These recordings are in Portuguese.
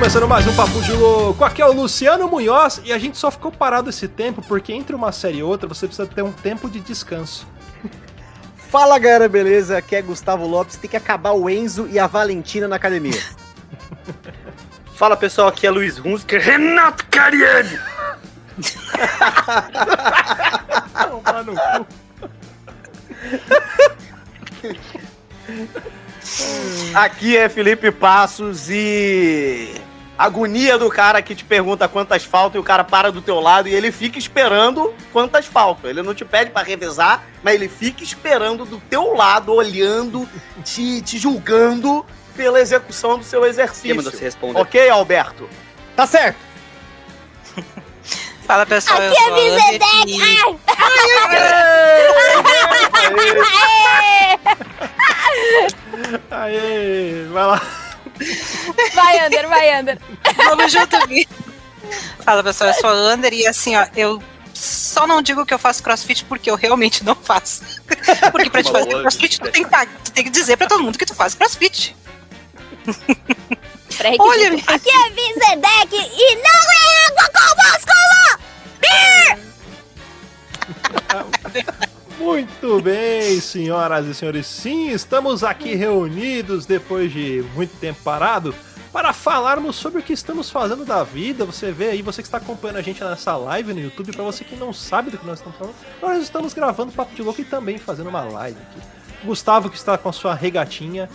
começando mais um Papo de Louco. Aqui é o Luciano Munhoz e a gente só ficou parado esse tempo porque entre uma série e outra você precisa ter um tempo de descanso. Fala galera, beleza? Aqui é Gustavo Lopes. Tem que acabar o Enzo e a Valentina na academia. Fala pessoal, aqui é Luiz Hunziker, Renato Cariani. Tomar no cu. Aqui é Felipe Passos e. Agonia do cara que te pergunta quantas faltam e o cara para do teu lado e ele fica esperando quantas faltam. Ele não te pede pra revezar, mas ele fica esperando do teu lado, olhando, te, te julgando pela execução do seu exercício. Quem mandou você responder? Ok, Alberto? Tá certo. Fala pessoal, Aqui eu é sou a Ana Vizedec! Bertini. Aê, vai lá. Vai, Ander, vai, Ander. Vamos junto, Vi. Fala pessoal, eu sou a Ander e assim, ó, eu só não digo que eu faço crossfit porque eu realmente não faço. Porque pra te fazer crossfit, tu tem, que, tu tem que dizer pra todo mundo que tu faz crossfit. Olha, Aqui é Vizedec e não é água com músculo! Muito bem, senhoras e senhores. Sim, estamos aqui reunidos depois de muito tempo parado para falarmos sobre o que estamos fazendo da vida. Você vê aí, você que está acompanhando a gente nessa live no YouTube, para você que não sabe do que nós estamos falando, nós estamos gravando Papo de Louco e também fazendo uma live aqui. Gustavo que está com a sua regatinha.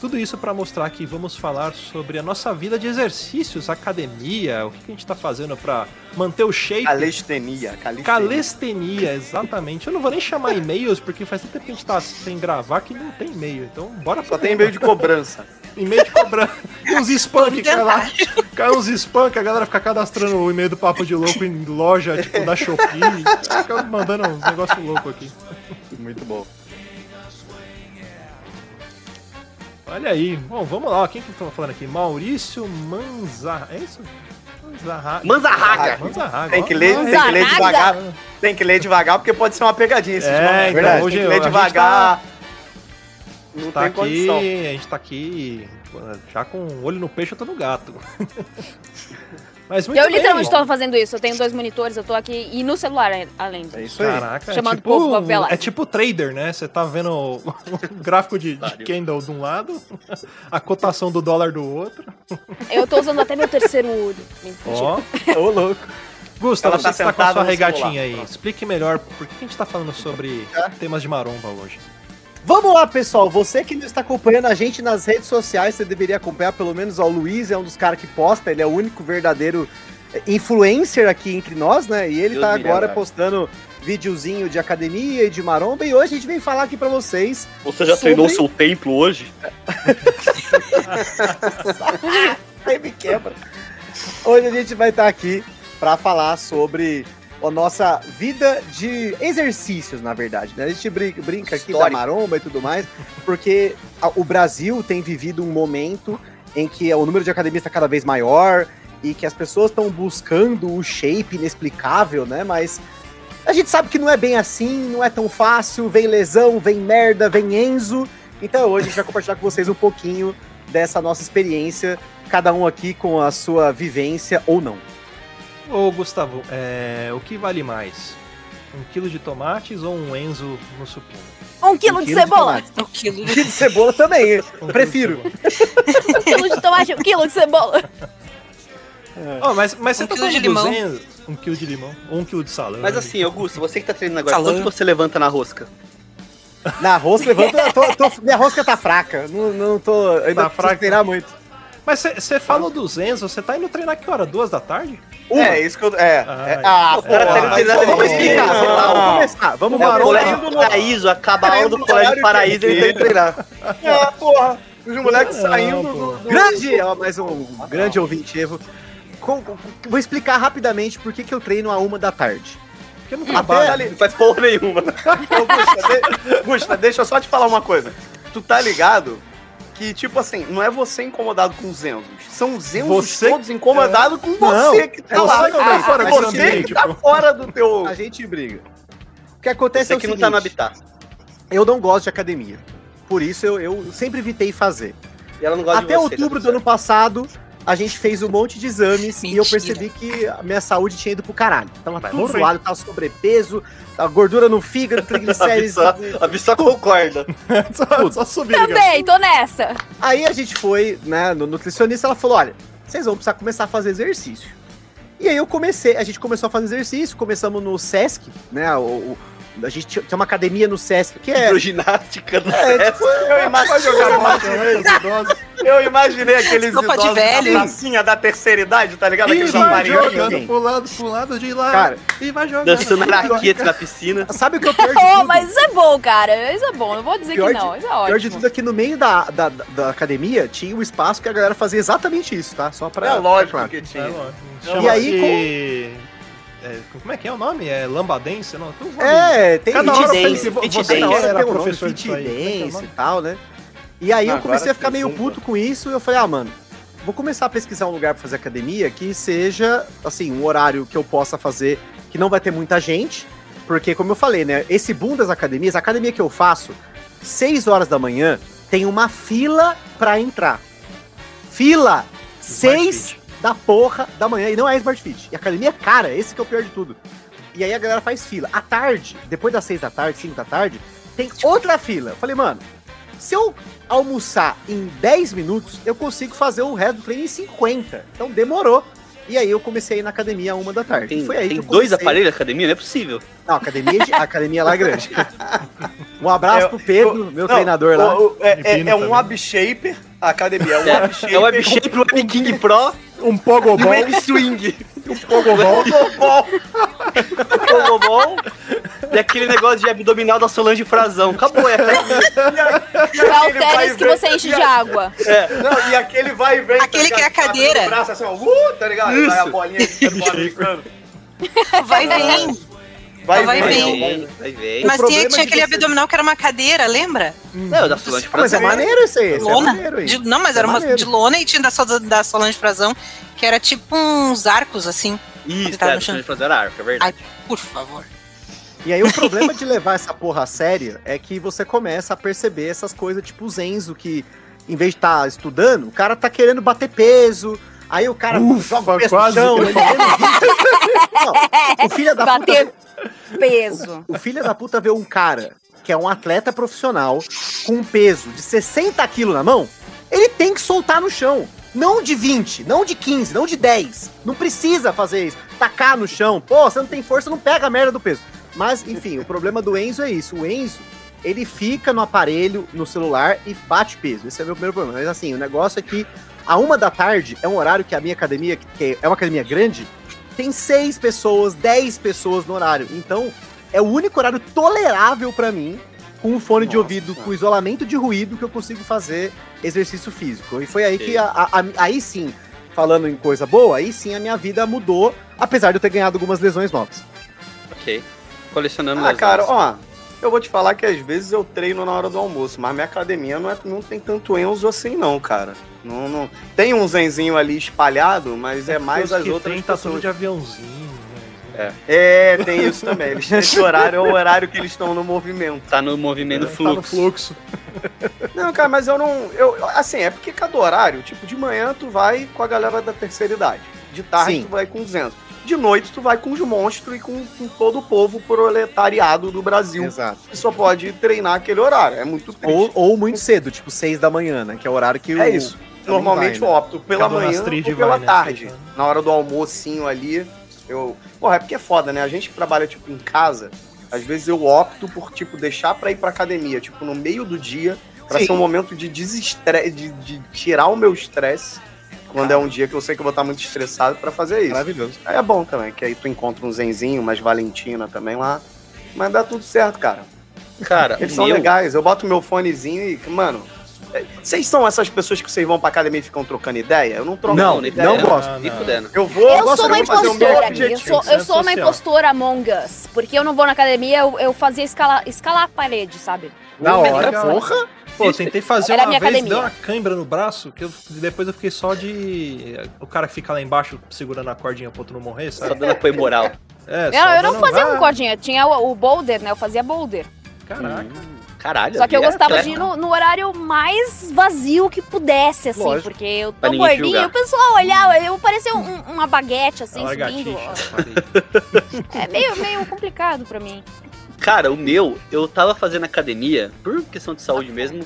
Tudo isso para mostrar que vamos falar sobre a nossa vida de exercícios, academia, o que que a gente está fazendo para manter o shape. Calistenia. Calistenia. Calistenia, exatamente. Eu não vou nem chamar e-mails, porque faz tanto tempo que a gente tá sem gravar que não tem e-mail. Então, bora Só tem e-mail de cobrança. e-mail de cobrar. E uns spam que cai lá. Cai uns spam que a galera fica cadastrando o e-mail do Papo de Louco em loja, tipo, da Shopee. Fica mandando uns negócios loucos aqui. Muito bom. Olha aí. Bom, vamos lá. Quem que estamos falando aqui? Maurício Manza... É isso? Manzarraga. Manzarraga. Manzarraga. Tem que ler, tem que ler Manzarraga. devagar. Tem que ler devagar porque pode ser uma pegadinha esse É, então, hoje tem que ler a gente devagar. Não tá tem aqui, condição. a gente tá aqui já com o olho no peixe, eu tô no gato. Mas muito Eu bem. literalmente tô fazendo isso. Eu tenho dois monitores, eu tô aqui e no celular além disso. É isso aí. Caraca, Chamando é tipo, povo pra é tipo trader, né? Você tá vendo o, o gráfico de, de candle de um lado, a cotação do dólar do outro. Eu tô usando até meu terceiro olho. Ó, Ô, louco. Gustavo, Ela tá você tá com a sua regatinha celular. aí. Explique melhor por que a gente tá falando sobre temas de maromba hoje. Vamos lá, pessoal. Você que não está acompanhando a gente nas redes sociais, você deveria acompanhar pelo menos ó, o Luiz, é um dos caras que posta, ele é o único verdadeiro eh, influencer aqui entre nós, né? E ele Deus tá agora livre. postando videozinho de academia e de maromba. E hoje a gente vem falar aqui pra vocês. Você já Sobre- treinou seu templo hoje? Aí me quebra. Hoje a gente vai estar aqui pra falar sobre a nossa vida de exercícios, na verdade. Né? A gente brinca, brinca aqui da maromba e tudo mais, porque o Brasil tem vivido um momento em que o número de academias está cada vez maior e que as pessoas estão buscando o shape inexplicável, né? Mas a gente sabe que não é bem assim, não é tão fácil, vem lesão, vem merda, vem Enzo. Então hoje a gente vai compartilhar com vocês um pouquinho dessa nossa experiência, cada um aqui com a sua vivência ou não. Ô, Gustavo, é, o que vale mais? Um quilo de tomates ou um Enzo no supino? Um quilo de quilo cebola. tomate. O quilo Um quilo de cebola também, Um de prefiro. cebola. Um quilo de tomate, um quilo de cebola. Ó, mas, mas você Um tá quilo de falando dos limão. Enzo- Um quilo de limão. Ou um quilo de salame. Mas assim, Augusto, você que tá treinando agora, Salame. quanto você levanta na rosca? Na rosca, levanta, tô- tô- minha rosca tá fraca, não, não tô, ainda Tá tá fraca. treinar muito. Mas você falou dos Enzo, você tá indo treinar que hora? Duas da tarde? Uma. É, isso que eu. É. Ah, é- é. ah, tá vamos explicar, lá, Vamos começar, vamos É o colégio do Paraíso, acaba a aula do colégio do Paraíso e ele tem que treinar. Ah, porra. Os moleques saindo do. do- Grande, ó, mais um grande ouvinte, vou explicar rapidamente por que, que eu treino a uma da tarde. Porque não trabalha. ali- Não faz porra nenhuma. Gusta, deixa eu só te falar uma coisa. Tu tá ligado que, tipo assim, não é você incomodado com os Enzos. São os Enzos Você- todos incomodados com Não, você que tá é você lá. tá Ah, fora você desse ambiente, que tá pô. fora do teu. A gente briga. O que acontece Você é o que não seguinte, tá no habitat. eu não gosto de academia. Por isso eu, eu sempre evitei fazer. E ela não gosta Até de você. outubro tá do ano passado, a gente fez um monte de exames e eu Mentira. percebi que a minha saúde tinha ido pro caralho. Tava Vai tudo morrer. zoado, tava sobrepeso, tava gordura no fígado, A triglicérides. A Bissó concorda. só, só subir. cara. Também, tô nessa. Aí a gente foi, né, no nutricionista, ela falou: olha, vocês vão precisar começar a fazer exercício. E aí eu comecei, a gente começou a fazer exercício, começamos no Sesc, né? O- a gente tinha uma academia no Sesc, que é. Hidroginástica do É, Sesc. tipo, Eu imaginei, eu imaginei aqueles de idosos velho. na pracinha da terceira idade, tá ligado? Aqueles aparelhos. jogando pro lado, pro lado de lá. Cara, e vai jogando. Dançando raquete na piscina. Sabe o que é pior de Oh, mas isso é bom, cara. Isso é bom. Não vou dizer Pior que de- não. Isso é O pior de ótimo. tudo é que no meio da, da, da- academia tinha um espaço que a galera fazia exatamente isso, tá? Só pra. É lógico claro. que É, tinha. lógico. E aí, Chama-se- é, como é que é o nome? É lambadense? Não, tem. É, tem Cada hora Fit dance, você, fit você dance. era tem um nome, professor fit é o dance nome? e tal, né? E aí eu comecei a ficar meio puto com isso e eu falei, ah, mano, vou começar a pesquisar um lugar pra fazer academia que seja, assim, um horário que eu possa fazer, que não vai ter muita gente, porque, como eu falei, né, esse boom das academias, a academia que eu faço, 6 horas da manhã, tem uma fila pra entrar. Fila! Smart 6 Fit. Da porra da manhã, e não é Smart Fit. E a academia é cara, esse que é o pior de tudo. E aí a galera faz fila. À tarde, depois das 6 da tarde, 5 da tarde, tem outra fila. Eu falei, mano, se eu almoçar em 10 minutos, eu consigo fazer o resto do treino em 50. Então demorou. E aí eu comecei a ir na academia a uma da tarde. Tem, Foi aí tem que eu dois aparelhos na academia? Não é possível. Não, a academia, a academia lá é grande. Um abraço É, pro Pedro, meu Não, treinador lá. é, é- é um também. abshaper, a academia é um É, abshaper. é o Web Shape, o Web King Pro Um e pogobol. Web Swing. um pogobol. O Pogobol e aquele negócio de abdominal da Solange Frazão. Acabou, é É o tênis que você enche de água. Não, e aquele vai e vem. Aquele tá que é a cadeira. Braço assim, ó, uh, tá ligado? Vai a Isso. bolinha ficando. Vai vir. Vai, Vai vem, vai vem, vai ver. Mas tinha, tinha de aquele você- abdominal que era uma cadeira, lembra? Não, da Solange Mas é Frazão. maneiro esse aí, é lona. maneiro aí. De- não, mas É era uma maneiro. de lona e tinha da, da, Solange Frazão, que era tipo uns arcos, assim. Isso, Tá é, no da chão. Solange Frazão era arco, é verdade. Ai, por favor. E aí o problema de levar essa porra a sério é que você começa a perceber essas coisas, tipo o Zenzo, que em vez de estar estudando, o cara tá querendo bater peso. Aí o cara Ufa, joga o peso no quase chão, que ele menos 20. Não, o filho da puta, Bater peso. o filho da puta vê um cara que é um atleta profissional com um peso de 60 quilos na mão, ele tem que soltar no chão. Não de 20, não de 15, não de 10. Não precisa fazer isso. Tacar no chão. Pô, você não tem força, não pega a merda do peso. Mas, enfim, o problema do Enzo é isso. O Enzo, ele fica no aparelho, no celular e bate peso. Esse é o meu primeiro problema. Mas assim, o negócio é que a uma da tarde é um horário que a minha academia, que é uma academia grande, tem seis pessoas, dez pessoas no horário. Então, é o único horário tolerável pra mim, com um fone de Nossa. ouvido, com isolamento de ruído, que eu consigo fazer exercício físico. E foi aí que, a- a- a- aí sim, falando em coisa boa, aí sim a minha vida mudou, apesar de eu ter ganhado algumas lesões novas. Ok. Colecionando Ah, lesões. cara, ó, eu vou te falar que às vezes eu treino na hora do almoço, mas minha academia não, é- não tem tanto Enzo assim, não, cara. Não, não- Tem um zenzinho ali espalhado, mas é mais Os as que outras tem, tá tudo pessoas. de aviãozinho. né? É, tem isso também. Eles, esse horário é o horário que eles estão no movimento. Tá no movimento Tá no fluxo. fluxo. Não, cara, mas eu não. Eu, assim, é porque cada horário, tipo, de manhã tu vai com a galera da terceira idade. De tarde Sim. tu vai com os Enzo. De noite tu vai com os monstros e com, com todo o povo proletariado do Brasil. Exato. Que só pode treinar aquele horário. É muito triste. Ou, ou muito cedo, tipo seis da manhã, né? Que é o horário que o. É isso. Normalmente vai, né? eu opto pela Cada manhã ou pela vai, né? tarde. Na hora do almocinho ali, eu... Porra, é porque é foda, né? A gente que trabalha, tipo, em casa, às vezes eu opto por, tipo, deixar pra ir pra academia, tipo, no meio do dia, pra Sim. ser um momento de desestresse, de, de tirar o meu estresse, quando é um dia que eu sei que eu vou estar muito estressado pra fazer isso. Maravilhoso. Aí é bom também, que aí tu encontra um zenzinho, umas Valentina também lá. Mas dá tudo certo, cara. Cara, Eles são meu- legais. Eu boto meu fonezinho e, mano. é, Vocês são essas pessoas que vocês vão pra academia e ficam trocando ideia? Eu não troco Não, ideia. não gosto. Ah, Nem não. fudendo. Eu vou, Eu gosto sou uma impostora aqui. Eu sou, eu sou uma impostora Among Us. Porque eu não vou na academia, eu, eu fazia escalar, escalar a parede, sabe? Na hora, porra. Pô, eu tentei fazer Era uma vez, academia. deu uma cãibra no braço, que eu, depois eu fiquei só de... O cara que fica lá embaixo segurando a cordinha pro outro não morrer, Só sabe? dando apoio moral. É, Eu, só eu não fazia com cordinha, tinha o, o boulder, né? Eu fazia boulder. Caraca. Caralho. Só que eu é gostava atleta. de ir no, no horário mais vazio que pudesse, assim, Lógico. porque eu Pra tô julgar. o pessoal olhava, eu parecia um- uma baguete, assim, é subindo. É meio, meio complicado pra mim. Cara, o meu, eu tava fazendo academia, por questão de saúde mesmo,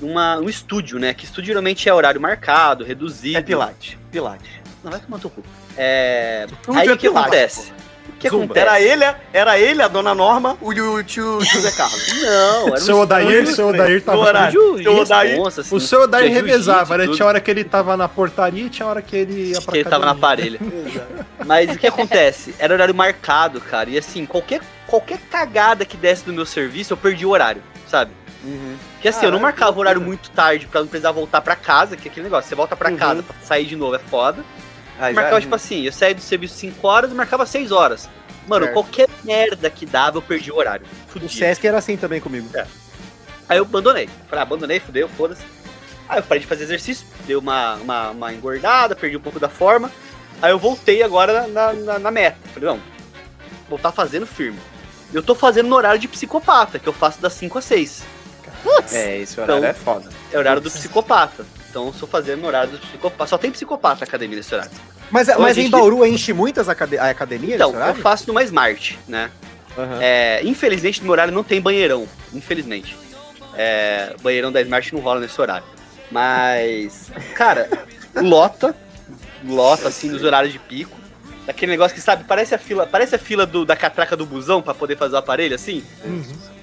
numa, um estúdio, né? Que estúdio geralmente é horário marcado, reduzido. É Pilates. Pilates. Não vai tomar teu cu. É. Aí é o que Pilates, acontece? O que Zumba. acontece? Era ele, era ele, a dona Norma, o, o tio José Carlos. Não, era um Seu Odair, seu Odair tava. Horário. Seu Odair- responsa, assim, O seu Odair revezava, né? Tinha hora que ele tava na portaria e tinha hora que ele ia pra que ele tava na parelha. Mas o que acontece? Era horário marcado, cara. E assim, qualquer, qualquer cagada que desse do meu serviço, eu perdi o horário, sabe? Uhum. Porque assim, eu não marcava que o horário muito tarde pra não precisar voltar pra casa, que é aquele negócio. Você volta pra Uhum. casa pra sair de novo é foda. Aí Eu já- marcava, tipo assim, eu saía do serviço 5 horas e marcava 6 horas. Mano, Certo. qualquer merda que dava, eu perdi o horário. O Fudido. Sesc era assim também comigo. Aí eu abandonei. Falei, ah, abandonei, fudeu, foda-se. Aí eu parei de fazer exercício, dei uma, uma, uma engordada, perdi um pouco da forma. Aí eu voltei agora na, na, na meta. Falei, não, voltar fazendo firme. Eu tô fazendo no horário de psicopata, que eu faço das 5 às 6. Putz! É, esse horário Então- é foda. É horário do psicopata. Então eu estou fazendo no horário do psicopata. Só tem psicopata na academia nesse horário. Mas, Hoje mas a em gente- Bauru enche muitas acade a academia Então, nesse eu faço numa Smart, né? Aham. É, infelizmente, no meu horário não tem banheirão. Infelizmente. É, banheirão da Smart não rola nesse horário. Mas, cara, lota. Lota, assim, nos horários de pico. Daquele negócio que, sabe, parece a fila, parece a fila do- da catraca do busão pra poder fazer o aparelho, assim.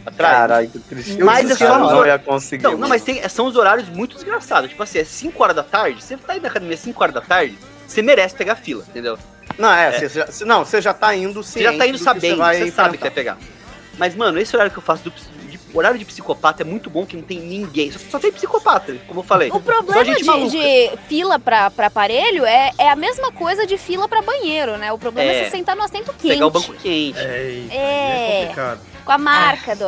Atrás. Caralho, que triste. Mas é só não ia conseguir. Não, mano. mas tem, são os horários muito desgraçados. Tipo assim, é 5 horas da tarde, você tá indo na academia 5 horas da tarde, você merece pegar fila, entendeu? Não, é, Você, já, você- não, você já tá indo Você já tá indo sabendo, você, vai sabe que vai pegar. Mas, mano, esse horário que eu faço do de- horário de psicopata é muito bom que não tem ninguém. Só, só tem psicopata, como eu falei. O Só problema gente de, de fila pra, pra aparelho é, é a mesma coisa de fila pra banheiro, né? O problema é, É. você sentar no assento quente. Pegar o banco quente. Eita, É. é complicado. Com a marca do.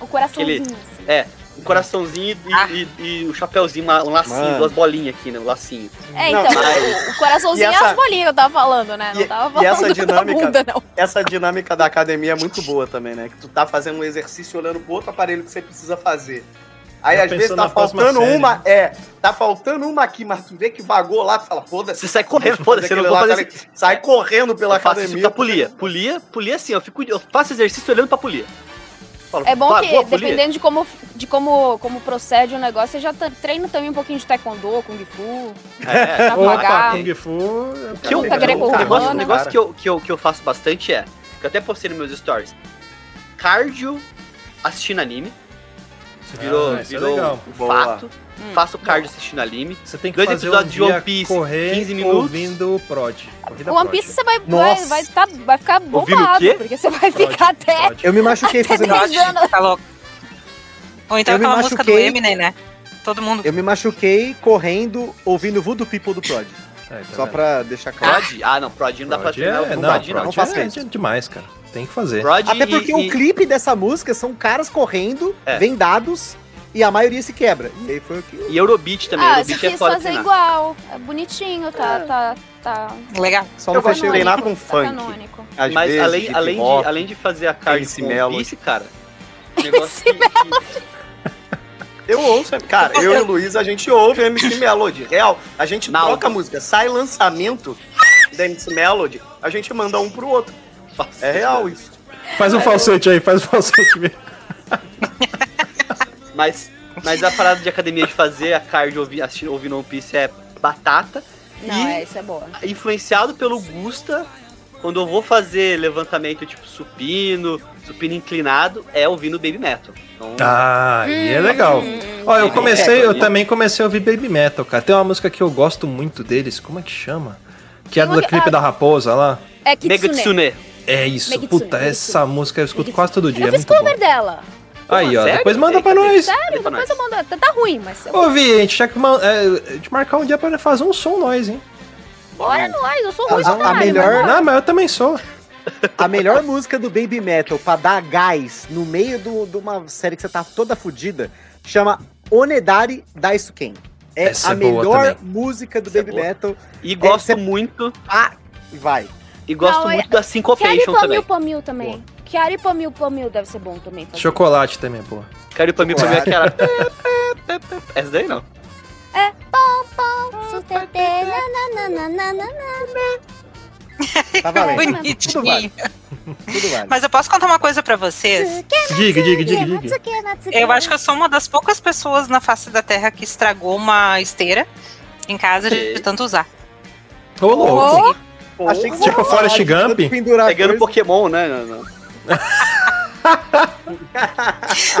O coraçãozinho. Aquele- assim. É, um coraçãozinho e, Ah. e- e o chapéuzinho, um lacinho, Mano. duas bolinhas aqui, né? Um lacinho. É, Não, então, mas- o coraçãozinho E essa- é as bolinhas que eu tava falando, né? Não E- tava e falando essa da dinâmica- bunda, não. Essa dinâmica da academia é muito boa também, né? Que tu tá fazendo um exercício olhando pro outro aparelho que você precisa fazer. Aí Já às vezes tá faltando uma, né? é, tá faltando uma aqui, mas tu vê que vagou lá, tu fala, foda-se. Você sai correndo, foda-se, eu não lá, fazer tá. Sai correndo pela Eu faço isso academia. pra polia. Polia, polia assim, eu, fico, eu faço exercício olhando pra polia. Falo, É bom "Vá, que, boa, polia." dependendo de como, de como, como procede o negócio, você já tá- treina também um pouquinho de taekwondo, kung fu, É, Krav Opa. Kung Fu. é que eu, o negócio, o negócio que, eu, que, eu, que eu faço bastante é, que eu até postei nos meus stories, cardio assistindo anime. Isso virou, Ah, isso é virou legal. um Boa. Hum. Faço cardio assistindo anime. Você tem que Dois fazer episódios um de One Piece, correr 15 minutos. ouvindo o Prod. O One. Piece você vai, vai, vai, tá, vai ficar Ouvindo o bombado, quê? porque você vai Prod, ficar até, Prod. Eu me machuquei até fazendo 10 anos. Tá louco. Ou então Eu me aquela música do machuquei. Eminem, né? Todo mundo. Eu me machuquei correndo ouvindo Voodoo People do Prod. É, tá Só vendo? pra deixar claro. Prod? Ah, não, Prod não dá pra treinar. é, não, Prod, não. não Prod faça é isso. demais, cara. Tem que fazer. Prod Até e- porque e- o clipe dessa música são caras correndo, É. vendados, e a maioria se quebra. E aí foi o que. E Eurobeat também. Ah, você Eurobeat é quis foda fazer treinar. igual. É bonitinho, tá, tá, tá Legal. Só não fechei treinar com funk. canônico. Às Mas vezes, além, além, de, além de fazer a MC com Melody. One Piece, cara, negócio que, que- Eu ouço, cara, eu e o Luiz, a gente ouve MC Melody. Real, a gente Na troca aula. a música. Sai lançamento da MC Melody, a gente manda um pro outro. É real isso. Faz um falsete aí, faz um falsete mesmo. Mas, mas a parada de academia de fazer a cardio ouvi- assistindo, ouvindo One Piece é batata. Não, E- é, isso é boa. Influenciado pelo Gusta, quando eu vou fazer levantamento tipo supino, supino inclinado, é ouvindo Baby Metal. Então, Ah, e é Hum, legal. hum, Ó, eu Baby comecei, Metal, eu também comecei a ouvir Baby Metal, cara. Tem uma música que eu gosto muito deles, como é que chama? Que é do clipe ah, da Raposa lá. É Kitsune. Megitsune. É isso, Megitsune, puta, Megitsune. essa música eu escuto Megitsune. quase todo dia, Eu é fiz muito cover bom. dela. Aí, ó, Sério? depois manda pra nós. Sério, depois eu mando. Tá, tá ruim, mas eu... Ô, Vi, a gente tinha que man- é, de marcar um dia pra fazer um som nós, hein? Bora nós, eu sou ruim A- pra a caralho, melhor- mas Não, mas eu também sou. A melhor música do Baby Metal pra dar gás no meio do- de uma série que você tá toda fodida chama Onedari Daisuken. É Essa a é boa melhor música do Essa é Baby boa. Metal. E gosto cê- muito, Ah, vai. e gosto Não, é- muito da Quero Syncopation também. Pamil também. Chiara e Pamil Pamil deve ser bom também. fazer. Chocolate também, pô. Pra mim pra mim aquela. Essa daí não. Sustentei, nananana. Tá valendo. Tudo Bonitinho. vale. Tudo vale. Mas eu posso contar uma coisa pra vocês? Diga, diga, diga, diga. Eu acho que eu sou uma das poucas pessoas na face da Terra que estragou uma esteira em casa de, de tanto usar. Ô, louco. Achei que Tipo de Gump? Pegando coisa. Pokémon, né? Não, não.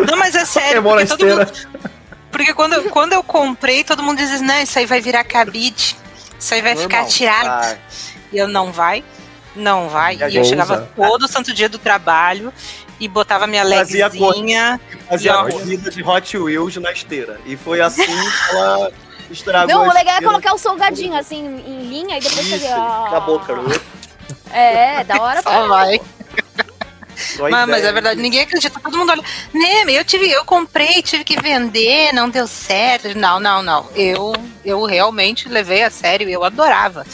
Não, mas é sério, Pokémon porque, mundo, porque quando, eu- quando eu comprei, todo mundo diz, não, isso aí vai virar cabide, isso aí vai ficar Normal. tirado. Ah, E eu, não vai, não vai. E eu chegava usar. todo santo dia do trabalho e botava minha Fazia legzinha. fazia a corrida de Hot Wheels na esteira. E foi assim que ela estragou Não, o a legal é colocar o salgadinho assim em linha e depois fazer. ah. na boca. né? É, da hora Só vai. Só Mas, mas é verdade, ninguém acredita. Todo mundo olha. Né, eu tive, eu comprei, tive que vender, não deu certo. Não, não, não. Eu, eu realmente levei a sério, eu adorava.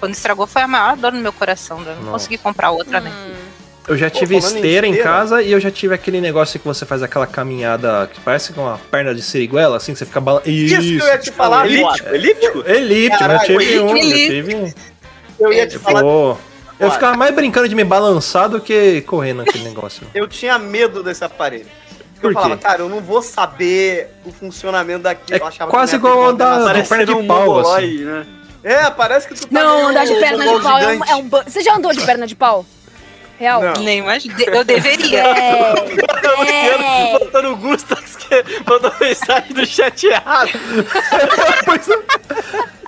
Quando estragou foi a maior dor no meu coração. Eu não Nossa. consegui comprar outra, né? Hum. Eu já Pô, tive em esteira em esteira. casa e eu já tive aquele negócio que você faz aquela caminhada que parece com uma perna de siriguela, assim, que você fica balançando. Isso que eu ia te falar, Elíptico, elíptico? Elíptico, eu Caralho, tive um, eu tive. Eu ia te falar. Eu ficava mais brincando de me balançar do que correndo naquele negócio. Eu tinha medo desse aparelho. Por eu falava, cara, eu não vou saber o funcionamento daquilo. É Eu achava quase igual andar de perna de um pau, assim. né? É, parece que tu tá Não, andar de perna de pau é um, é um Você já andou de perna de pau? Real? Não. Nem imagino. Eu deveria. É. Luciano é. botando o Gustax que mandou mensagem do chat errado. Pois é.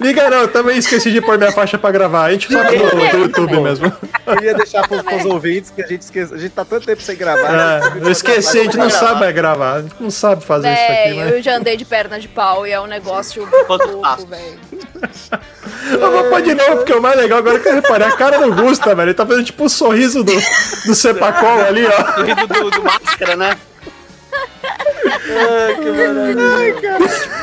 Liga não, eu também esqueci de pôr minha faixa pra gravar. A gente sobe no, no YouTube mesmo. Eu ia deixar pros, pros ouvintes que a gente esquece. A gente tá tanto tempo sem gravar. né? É, eu esqueci, a gente não sabe mais gravar. A gente não sabe fazer isso aqui, Véi, mas. eu já andei de perna de pau e é um negócio louco, velho. Eu vou pôr de novo, porque o mais legal agora é que eu reparei a cara do Gusta, velho. Ele tá fazendo tipo o sorriso do, do Cepacol ali, ó. Do rido do, do máscara, né? Ai, que maravilha.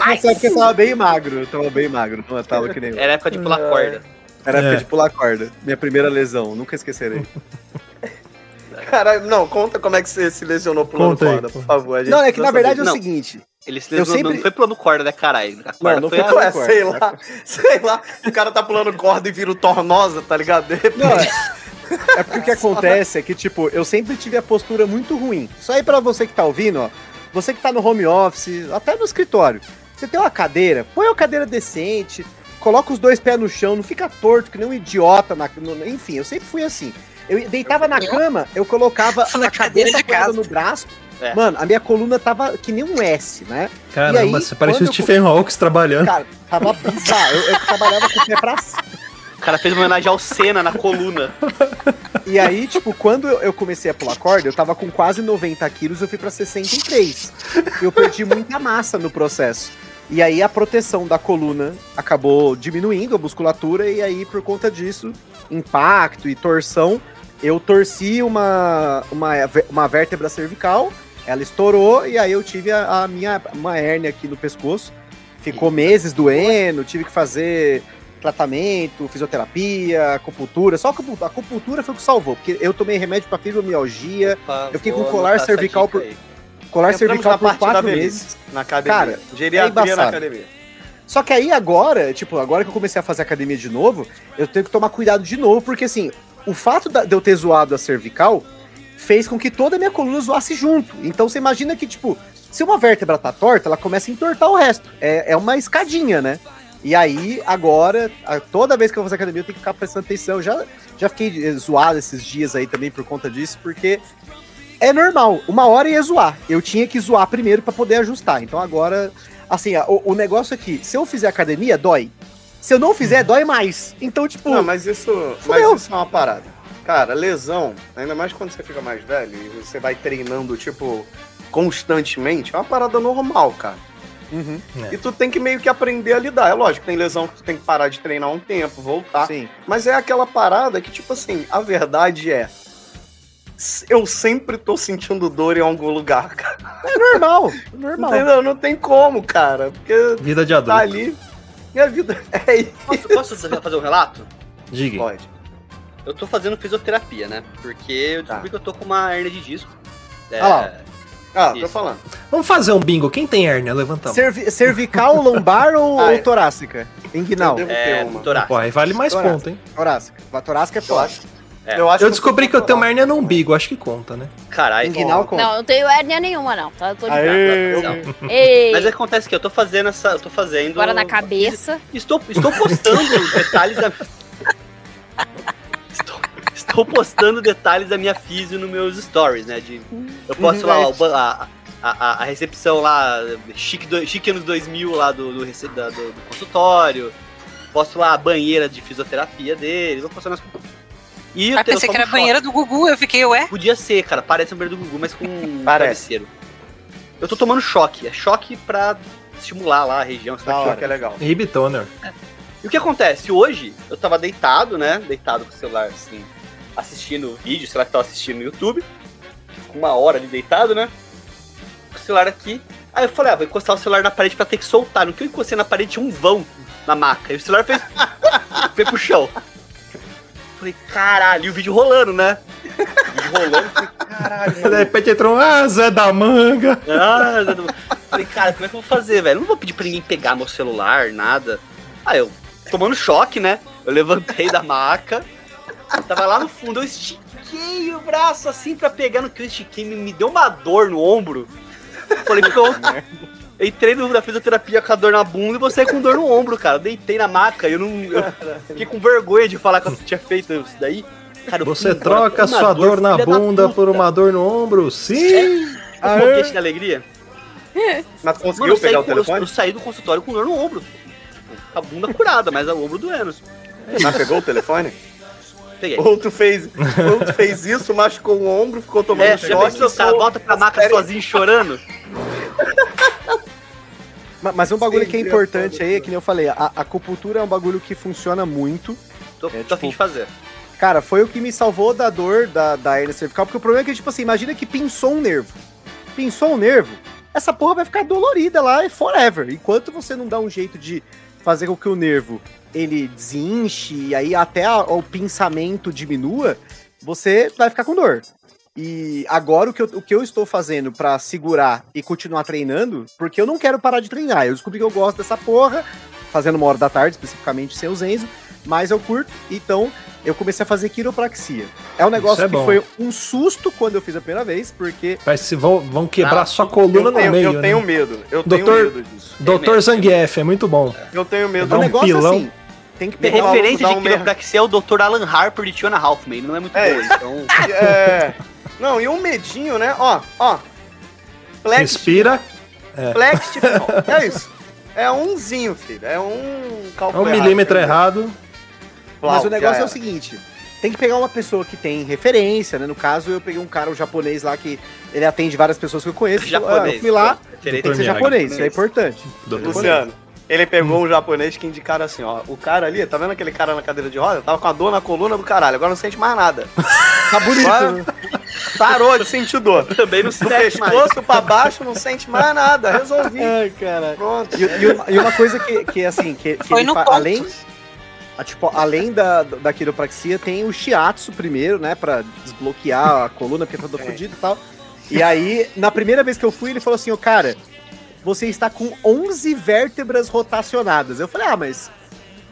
Nessa época eu tava bem magro. Eu tava bem magro. Não tava que nem. Era época de pular corda. Era época É. de pular corda. Minha primeira lesão. Nunca esquecerei. Caralho, não, conta como é que você se lesionou pulando corda, por favor. a gente Não, é que na verdade é o Não. seguinte. Ele se Eu lesionou, sempre- não foi pulando corda, né, caralho? A corda não foi foi a... corda. sei lá, sei lá, o cara tá pulando corda e vira o tornosa, tá ligado? De repente. Não, é, é porque o que acontece é que, tipo, eu sempre tive a postura muito ruim. Isso aí pra você que tá ouvindo, ó. Você que tá no home office, até no escritório. Você tem uma cadeira, põe uma cadeira decente, coloca os dois pés no chão, não fica torto, que nem um idiota. Na, no- enfim, eu sempre fui assim. Eu deitava na cama, eu colocava Na a cadeira de casa. no braço. É. Mano, a minha coluna tava que nem um S, né? E Caramba, aí, você parecia o eu- Stephen Hawks trabalhando. Cara, tava bizarro. Eu, eu trabalhava com o pé pra cima. O cara fez uma homenagem ao Senna na coluna. E aí, tipo, quando eu comecei a pular corda, eu tava com quase 90 quilos, eu fui pra 63. Eu perdi muita massa no processo. E aí a proteção da coluna acabou diminuindo, a musculatura, e aí, por conta disso, impacto e torção, eu torci uma, uma, uma vértebra cervical, ela estourou, e aí eu tive a, a minha uma hérnia aqui no pescoço. Ficou meses doendo, tive que fazer tratamento, fisioterapia, acupuntura. Só a acupuntura, foi o que salvou, porque eu tomei remédio pra fibromialgia, Eu fiquei com colar cervical por- aí. colar Entramos cervical na por quatro meses. Na academia. Cara, geriatria na embaçado. academia. Só que aí agora, tipo, agora que eu comecei a fazer academia de novo, eu tenho que tomar cuidado de novo, porque assim, o fato de eu ter zoado a cervical fez com que toda a minha coluna zoasse junto. Então você imagina que, tipo, se uma vértebra tá torta, ela começa a entortar o resto. É, é uma escadinha, né? E aí, agora, toda vez que eu vou fazer academia, eu tenho que ficar prestando atenção. Eu Já, já fiquei eh, zoado esses dias aí também por conta disso, porque é normal. Uma hora ia zoar. Eu tinha que zoar primeiro pra poder ajustar. Então agora, assim, o, o negócio aqui, se eu fizer academia, dói. Se eu não fizer, dói mais. Então, tipo, Não, mas isso, mas isso é uma parada. Cara, lesão, ainda mais quando você fica mais velho e você vai treinando, tipo, constantemente, é uma parada normal, cara. Uhum, E tu tem que meio que aprender a lidar. É lógico, tem lesão que tu tem que parar de treinar um tempo, voltar. sim. Mas é aquela parada que, tipo assim, a verdade é. Eu sempre tô sentindo dor em algum lugar, cara. É normal, é normal. Entendeu? Não tem como, cara. Porque Vida de tá adulto. ali. Minha vida é isso. Posso, posso fazer um relato? Diga. Pode. Eu tô fazendo fisioterapia, né? Porque eu descobri que eu tô com uma hernia de disco. É, Ah lá. Ah, tô falando. Vamos fazer um bingo. Quem tem hérnia? Levanta a mão. Cervi- cervical, lombar ou, Ah, ou é. torácica? Inguinal. É, torácica. Pô, aí vale mais Torácica. ponto, hein? Torácica. A torácica é acho. É. Eu, acho Eu descobri que eu tenho uma hérnia no umbigo. Acho que conta, né? Caralho. Inguinal conta. Não, eu não tenho hérnia nenhuma, não. Tá? Eu tô de Aê. Ei, Mas é que acontece que eu tô fazendo essa. Eu tô fazendo. agora na cabeça. Estou, estou postando detalhes da. Estou, postando detalhes da minha físio nos meus stories, né? De, eu posto lá a, a, a, a recepção lá, chique, do, chique anos 2000 lá do, do, do- do consultório. Posto lá a banheira de fisioterapia dele. Vou postando as E eu pensei que era a banheira do Gugu, eu fiquei, ué? Podia ser, cara. Parece um banheiro do Gugu, mas com um travesseiro. Eu tô tomando choque. É choque pra estimular lá a região. Da sabe? hora. que é legal. Ribitoner. E o que acontece? Hoje, eu tava deitado, né? Deitado com o celular, assim, assistindo o vídeo, sei lá que tava assistindo no YouTube. Uma hora ali deitado, né? O celular aqui. Aí eu falei, ah, vou encostar o celular na parede pra ter que soltar. No que eu encostei na parede tinha um vão na maca. E o celular fez. foi pro chão. Falei, caralho, e o vídeo rolando, né? O vídeo rolando, falei, caralho, De repente entrou um, ah, Zé da Manga. ah, Zé do- Falei, cara, como é que eu vou fazer, velho? Não vou pedir pra ninguém pegar meu celular, nada. Aí eu, tomando choque, né? Eu levantei da maca, tava lá no fundo, eu estiquei o braço assim pra pegar no que eu estiquei, me, me deu uma dor no ombro. Falei, pronto. Eu entrei no, na fisioterapia com a dor na bunda e você com dor no ombro, cara. Eu deitei na maca, eu não. Eu fiquei com vergonha de falar que eu tinha feito isso daí. Cara, eu Você fui troca uma sua dor na filha da bunda por uma dor no ombro? Sim! Um foguete de alegria. Mas conseguiu Mano, eu saí, pegar o com- eu, telefone? eu saí do consultório com dor no ombro. A bunda curada, mas o ombro doendo. Mas pegou o telefone? Peguei. Ou tu fez, ou tu fez isso, machucou o ombro, ficou tomando É, já choque. pensou, o cara só- volta pra maca sozinho chorando? Ma- Mas um bagulho que é Sim, importante aí, é que nem eu falei, a, a acupuntura é um bagulho que funciona muito. Tô, É, tô a fim tipo, de fazer. Cara, foi o que me salvou da dor da, da hernia cervical, porque o problema é que, tipo assim, imagina que pinçou um nervo. Pinçou um nervo, essa porra vai ficar dolorida lá e forever. Enquanto você não dá um jeito de fazer com que o nervo ele desinche e aí até a- o pinçamento diminua, você vai ficar com dor. E agora o que eu, o que eu estou fazendo pra segurar e continuar treinando, porque eu não quero parar de treinar. Eu descobri que eu gosto dessa porra, fazendo uma hora da tarde, especificamente sem o Zenzo, mas eu curto, então eu comecei a fazer quiropraxia. É um negócio é que bom. foi um susto quando eu fiz a primeira vez, porque Parece que vão, vão quebrar Ah, sua coluna Eu tenho, no meio, eu tenho né? medo. Eu Doutor- tenho medo disso. Doutor Zangief, é muito bom. Eu tenho medo. Dá o um negócio pilão. é assim, tem que pegar referência de um quiropraxia é o Dr. Alan Harper de Tiona Halfman. Ele não é muito É. bom, então... É. Não, e um medinho, né? Ó, ó. Flex, Respira. flex, tipo, é isso. É umzinho, filho. É um É cálculo um milímetro errado. errado. Mas Plau, o negócio é o seguinte: tem que pegar uma pessoa que tem referência, né? No caso, eu peguei um cara, um japonês lá, que ele atende várias pessoas que eu conheço. Ah, eu fui lá, tem que ser japonês, isso é importante. Doutor Luciano, ele pegou um japonês que indicaram assim, ó. O cara ali, tá vendo aquele cara na cadeira de roda? Tava com a dor na coluna do caralho, agora não sente mais nada. Tá bonito. Agora né? parou de sentir dor. Também não Do se mexe mais. pescoço pra baixo não sente mais nada. Resolvi. Ai, cara. Pronto. E, e uma, e uma coisa que, que assim, que, que Foi ele no fa- além, a, tipo, além da, da quiropraxia, tem o shiatsu primeiro, né? Pra desbloquear a coluna, porque tá todo É. fodido e tal. E aí, na primeira vez que eu fui, ele falou assim, ô cara, você está com 11 vértebras rotacionadas. Eu falei, ah, mas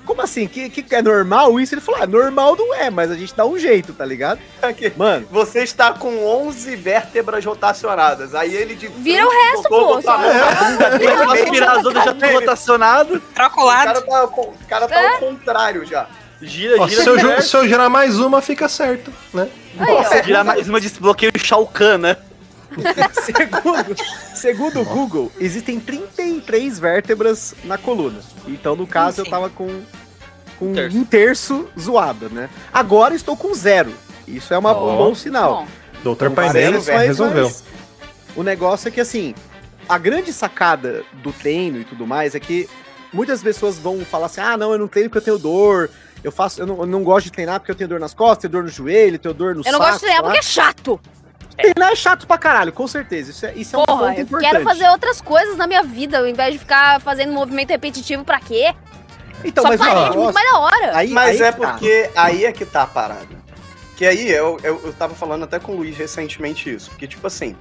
como assim? Que, que é normal isso? Ele falou, ah, normal não é, mas a gente dá um jeito, tá ligado? Aqui. Mano, Você está com 11 vértebras rotacionadas. Aí ele de Vira o resto, pô, meio- virar as outras, já tô rotacionado. Troca o O lado. cara tá, o cara tá ao contrário já. Gira, Ó, gira. se, eu, se eu girar mais uma, fica certo, né? Aí, ó. Gira mais uma de desbloqueio Shao Kahn, né? segundo, segundo o Google, existem 33 vértebras na coluna. Então, no caso, eu Sim. tava com, com Um terço. um terço zoado, né? Agora estou com zero. Isso é uma- um Ó. bom sinal. Bom, Doutor Parece, Painelis mas- resolveu. mas O negócio é que, assim, a grande sacada do treino e tudo mais é que muitas pessoas vão falar assim: ah, não, eu não treino porque eu tenho dor. Eu faço, eu não, eu não gosto de treinar porque eu tenho dor nas costas, tenho dor no joelho, tenho dor no eu não saco. gosto de treinar porque é chato. Treinar é chato pra caralho, com certeza. Isso é, isso é um Porra, ponto eu importante. quero fazer outras coisas na minha vida, ao invés de ficar fazendo movimento repetitivo pra quê? Então, Só mas parede, muito mais da hora. Aí, Mas aí é tá. porque aí é que tá a parada. Que aí eu, eu, eu tava falando até com o Luiz recentemente isso. Porque, tipo assim,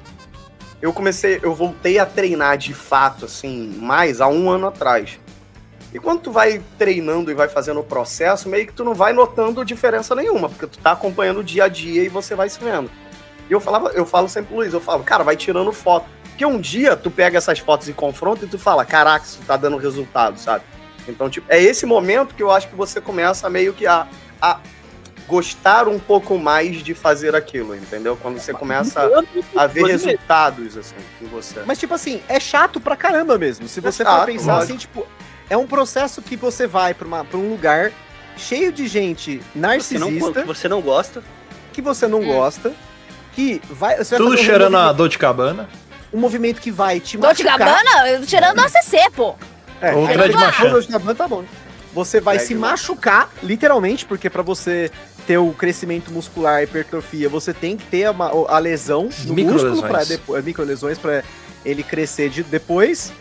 eu comecei, eu voltei a treinar de fato, assim, mais há um ano atrás. E quando tu vai treinando e vai fazendo o processo, meio que tu não vai notando diferença nenhuma, porque tu tá acompanhando o dia a dia e você vai se vendo. E eu falava, eu falo sempre pro Luiz, eu falo, cara, vai tirando foto. Porque um dia tu pega essas fotos e confronta e tu fala, caraca, isso tá dando resultado, sabe? Então, tipo, é esse momento que eu acho que você começa meio que a, a gostar um pouco mais de fazer aquilo, entendeu? Quando você começa a ver resultados, assim, em você. Mas, tipo assim, é chato pra caramba mesmo. Se você for chato, pensar lógico. assim, tipo, é um processo que você vai pra, uma, pra um lugar cheio de gente Você não, narcisista que você não gosta. que você não gosta, que vai. Você vai Tudo fazer um cheirando a dor de cabana. um movimento que vai te machucar. Gabbana, tirando o ACC, pô. É, Ou é, Dread Dolce Machado. Dolce Gabbana tá bom. Você vai Dread se machucar, literalmente, porque pra você ter o crescimento muscular, a hipertrofia, você tem que ter uma- a lesão no Microlesões. músculo para depois, microlesões para ele crescer de, depois.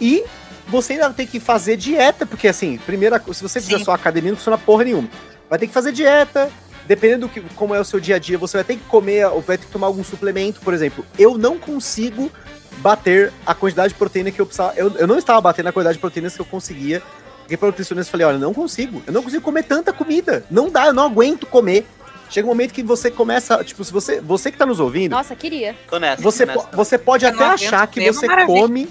E você ainda tem que fazer dieta, porque assim, primeira, se você fizer Sim. só academia, não funciona porra nenhuma. Vai ter que fazer dieta, dependendo do que como é o seu dia a dia, você vai ter que comer, ou vai ter que tomar algum suplemento, por exemplo. Eu não consigo bater a quantidade de proteína que eu precisava. Eu, eu não estava batendo a quantidade de proteínas que eu conseguia. Porque para o nutricionista eu falei, olha, não consigo. Eu não consigo comer tanta comida. Não dá, eu não aguento comer. Chega um momento que você começa, tipo, se você, você que tá nos ouvindo, Nossa, queria. Tô nessa. você, tô po- nessa. você pode Eu até achar que é você maravilha. come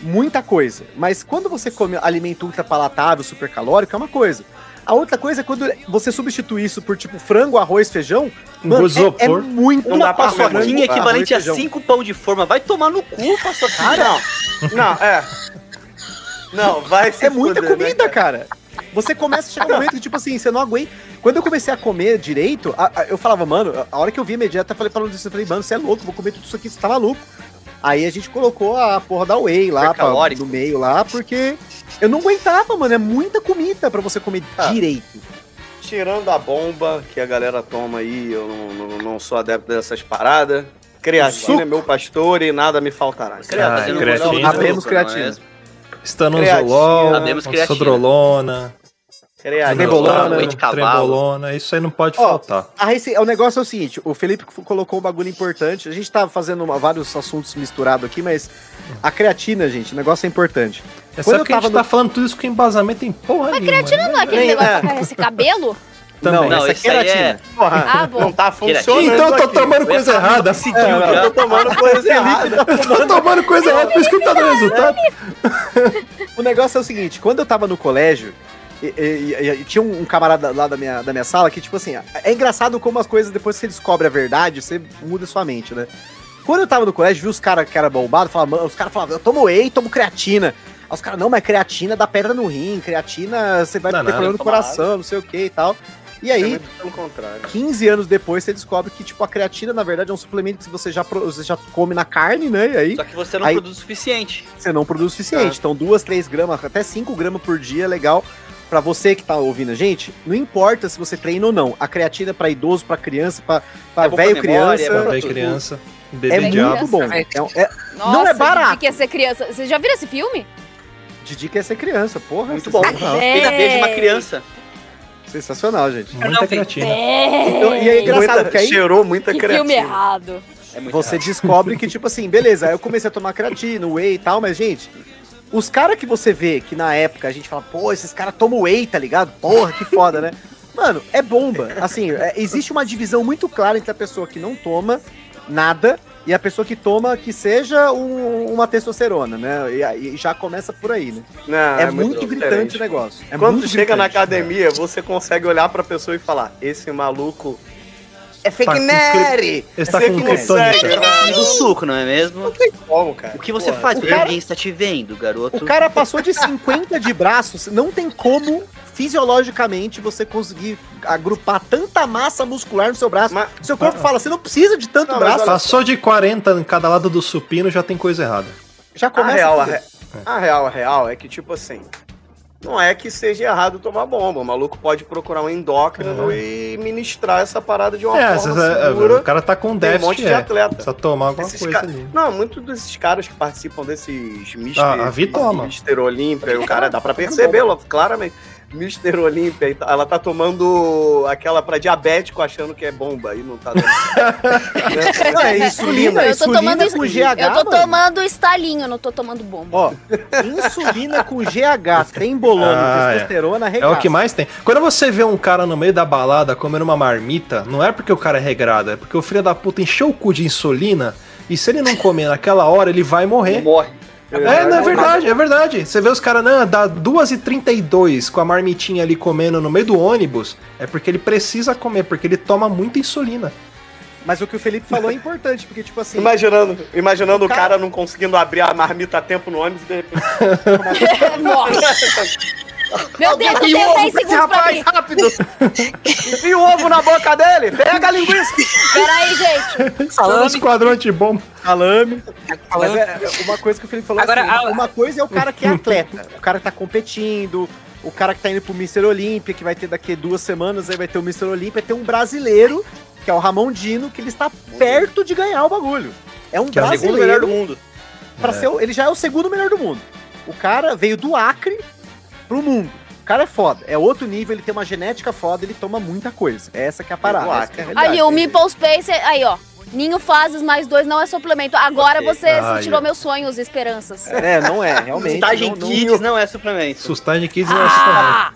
muita coisa, mas quando você come alimento ultra palatável, super calórico, é uma coisa. A outra coisa é quando você substitui isso por tipo frango, arroz, feijão, mano, é, é muito Não dá pra Paçoquinha arroz, equivalente a cinco pão de forma. Vai tomar no cu, paçoquinha. Não, não, é. Não, vai se É muita fuder, né, comida, cara. Você começa a chegar um momento que, tipo assim, você não aguenta. Quando eu comecei a comer direito, a- a- eu falava, mano, a hora que eu vi a minha dieta, eu falei pra Luciano, eu falei, mano, você é louco, vou comer tudo isso aqui, você tá maluco. Aí a gente colocou a porra da whey lá pra, no meio lá, porque eu não aguentava, mano. É muita comida pra você comer Ah. direito. Tirando a bomba que a galera toma aí, eu não, não- não sou adepto dessas paradas. Creatina é meu pastor e nada me faltará. Creatina, Ah, creatina. não é creatina. Estanozolol, sodrolona, Creatina. Trembolona, trembolona, isso aí não pode Ó, faltar. A rece... O negócio é o seguinte, o Felipe colocou um bagulho importante. A gente tá fazendo uma- vários assuntos misturados aqui, mas a creatina, gente, o negócio é importante. É quando só eu que a gente tava tá no- falando tudo isso com embasamento em porra Mas nenhuma. creatina não é aquele negócio é. carregar esse cabelo? Também. Não, essa isso aí é- queratina. Porra, Ah, bom. não tá funcionando. Então eu tô aqui. tomando coisa errada. É, não, eu tô tomando coisa errada. Tô tomando coisa errada, por isso que não tá dando resultado. O negócio é o seguinte, quando eu tava no colégio, e, e- e- tinha um, camarada lá da minha, da minha sala que, tipo assim, é engraçado como as coisas, depois que você descobre a verdade, você muda sua mente, né? Quando eu tava no colégio, vi os caras que era bombado, falava, mano, os caras falavam, eu tomo whey, tomo creatina. Aí os caras, não, mas creatina dá pedra no rim, creatina você vai Dá ter problema no coração, não sei o que e tal. E É aí, contrário. 15 anos depois, você descobre que, tipo, a creatina, na verdade, é um suplemento que você já, você já come na carne, né? E aí Só que você não Aí- produz o suficiente. você não produz o suficiente. Então, duas, três gramas, até 5 gramas por dia é legal. Pra você que tá ouvindo a gente, não importa se você treina ou não. A creatina é pra idoso, pra criança, pra, pra É pra velho criança. é bom Bebê tudo. criança, É bebê diabo. muito bom. É. É, é, Nossa, Não é barato. Didi quer ser criança. Vocês já viram esse filme? Didi quer ser criança, porra. Muito bom. Ainda vejo uma criança. Sensacional, gente. Muita Não, creatina. É. Então, e aí é engraçado, Muita- porque aí cheirou muita Que creatina. filme errado. É muito você errado. descobre que, tipo assim, beleza, aí eu comecei a tomar creatina, whey e tal, mas, gente, os caras que você vê que na época a gente fala, pô, esses caras tomam whey, tá ligado? Porra, que foda, né? Mano, é bomba. Assim, é- existe uma divisão muito clara entre a pessoa que não toma nada e a pessoa que toma que seja um- uma testosterona, né? E, aí já começa por aí, né? Não, É, muito, diferente. gritante o negócio. É Quando muito chega na academia, você consegue olhar pra pessoa e falar: esse maluco é fake Tá com nerd. Ele tá Você com kryptonita. cara. do suco, não é mesmo? Não tem como, cara. O que você Porra. faz? o Porque cara- ninguém está te vendo, garoto. O cara passou de 50 de braços, não tem como fisiologicamente você conseguir agrupar tanta massa muscular no seu braço. Mas- Seu corpo fala, você não precisa de tanto Não, braço. Passou de 40 em cada lado do supino, já tem coisa errada. Já A começa real, a, re- a real, a real é que, tipo assim, não é que seja errado tomar bomba. O maluco pode procurar um endócrino e ministrar essa parada de uma É, forma vezes é- segura. o cara tá com Tem um déficit, monte de é. atleta. Precisa tomar alguma Esses coisa ca- ali. Não, muitos desses caras que participam desses Mister, Ah, a Vi toma. Mister Olímpia, o cara dá pra percebê-lo, claramente. Mr. Olímpia e tal. Ela tá tomando aquela pra diabético achando que é bomba e não tá dando. Não, é insulina, Eu tô insulina tomando com. GH, Eu tô mano. tomando estalinho, não tô tomando bomba. Ó, insulina com GH, trembolona, Ah, é. testosterona, É regaça. o que mais tem. Quando você vê um cara no meio da balada comendo uma marmita, não é porque o cara é regrado, é porque o filho da puta encheu o cu de insulina e se ele não comer naquela hora, ele vai morrer. Morre. É, não, é verdade, é verdade. Você vê os caras, não, dá 2h32 com a marmitinha ali comendo no meio do ônibus, é porque ele precisa comer, porque ele toma muita insulina. Mas o que o Felipe falou é importante, porque, tipo assim, Imaginando, imaginando o Cara- cara não conseguindo abrir a marmita a tempo no ônibus e de repente. Morre. Meu Deus, eu tenho o ovo 10 pra esse segundos pra rapaz, mim. rápido! Enfia o ovo na boca dele! Pega a linguiça! Peraí, gente. Um esquadrão antibomba. salame. Mas Falando- é uma coisa que o Felipe falou Agora, assim, a- uma coisa é o cara que é atleta, o cara que tá competindo, o cara que tá indo pro Mr. Olímpia, que vai ter daqui duas semanas, aí vai ter o Mr. Olímpia, tem um brasileiro, que é o Ramon Dino, que ele está perto de ganhar o bagulho. É um Que é o Segundo brasileiro, melhor do mundo. pra ser, o- ele já é o segundo melhor do mundo. O cara veio do Acre pro mundo. O cara é foda, é outro nível, ele tem uma genética foda, ele toma muita coisa. Essa que é a parada. É a realidade. Ali, o Meeple Space, aí, ó. Ninho Fases mais dois não é suplemento. Agora Ok. você Ah, tirou é. meus sonhos e esperanças. É, não é, realmente. Sustagem não- não- Kids não é suplemento. Sustagem Kids não é suplemento. Ah!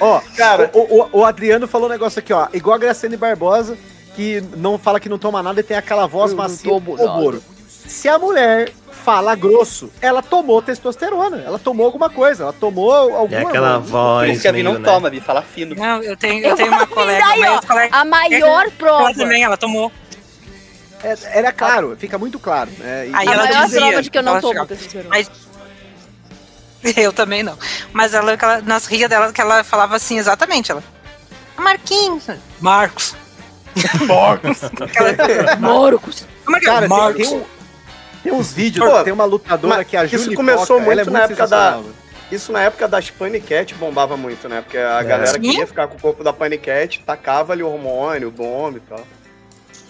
Ó, Cara- o, o- o Adriano falou um negócio aqui, ó. Igual a Graciane Barbosa, que não fala que não toma nada e tem aquela voz Eu não macia do Oboro. Se a mulher fala grosso, ela tomou testosterona. Ela tomou alguma coisa, ela tomou alguma É aquela Por voz isso que a Vi não né? toma, Vi, fala fino. Não, eu tenho, Eu eu tenho uma colega, aí, ó. colega A maior ela prova. também, ela tomou. É, era claro, fica muito claro. né? E- Aí A ela maior dizia, prova de que eu não ela tomo testosterona. Mas eu também não. Mas ela, ela nas ria dela que ela falava assim exatamente, ela. Marquinhos, Marcos. Marcos. Como é que é? Cara, tem, Marcos. tem um- tem uns vídeos, Pô, tem uma lutadora que é a isso começou Coca, ela é muito na época da- sensacional. Isso na época das Panicat bombava muito, né? Porque a É. galera Sim. queria ficar com o corpo da Panicat, tacava ali o hormônio, bomba e tal.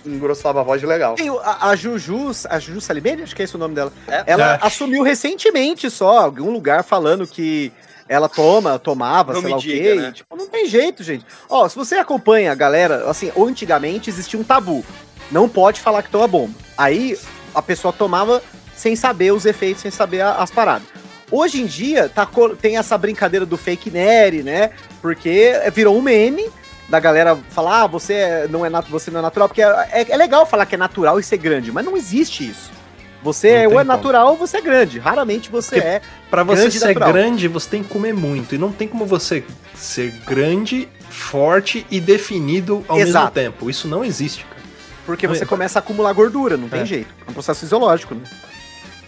Engrossava a voz legal. Tem o- a, a Juju, a Juju Salimene, acho que é esse o nome dela. É. Ela É. assumiu recentemente só, algum lugar falando que ela toma, tomava, Não sei lá o diga, quê. né? e, tipo, não tem jeito, gente. Ó, se você acompanha a galera, assim, antigamente existia um tabu. Não pode falar que toma bomba. Aí a pessoa tomava sem saber os efeitos, sem saber as paradas. Hoje em dia tá, tem essa brincadeira do fake nerd, né? Porque virou um meme da galera falar, ah, você é- não é, você não é natural, porque é, é- é legal falar que é natural e ser grande, mas não existe isso. Você Não é, é natural ou você é grande. Raramente você Porque- é. Pra você Grande ser natural. grande, você tem que comer muito. E não tem como você ser grande, forte e definido ao mesmo Exato. tempo. Isso não existe, cara. Porque você é- começa a acumular gordura, não tem É. jeito. É um processo fisiológico, né?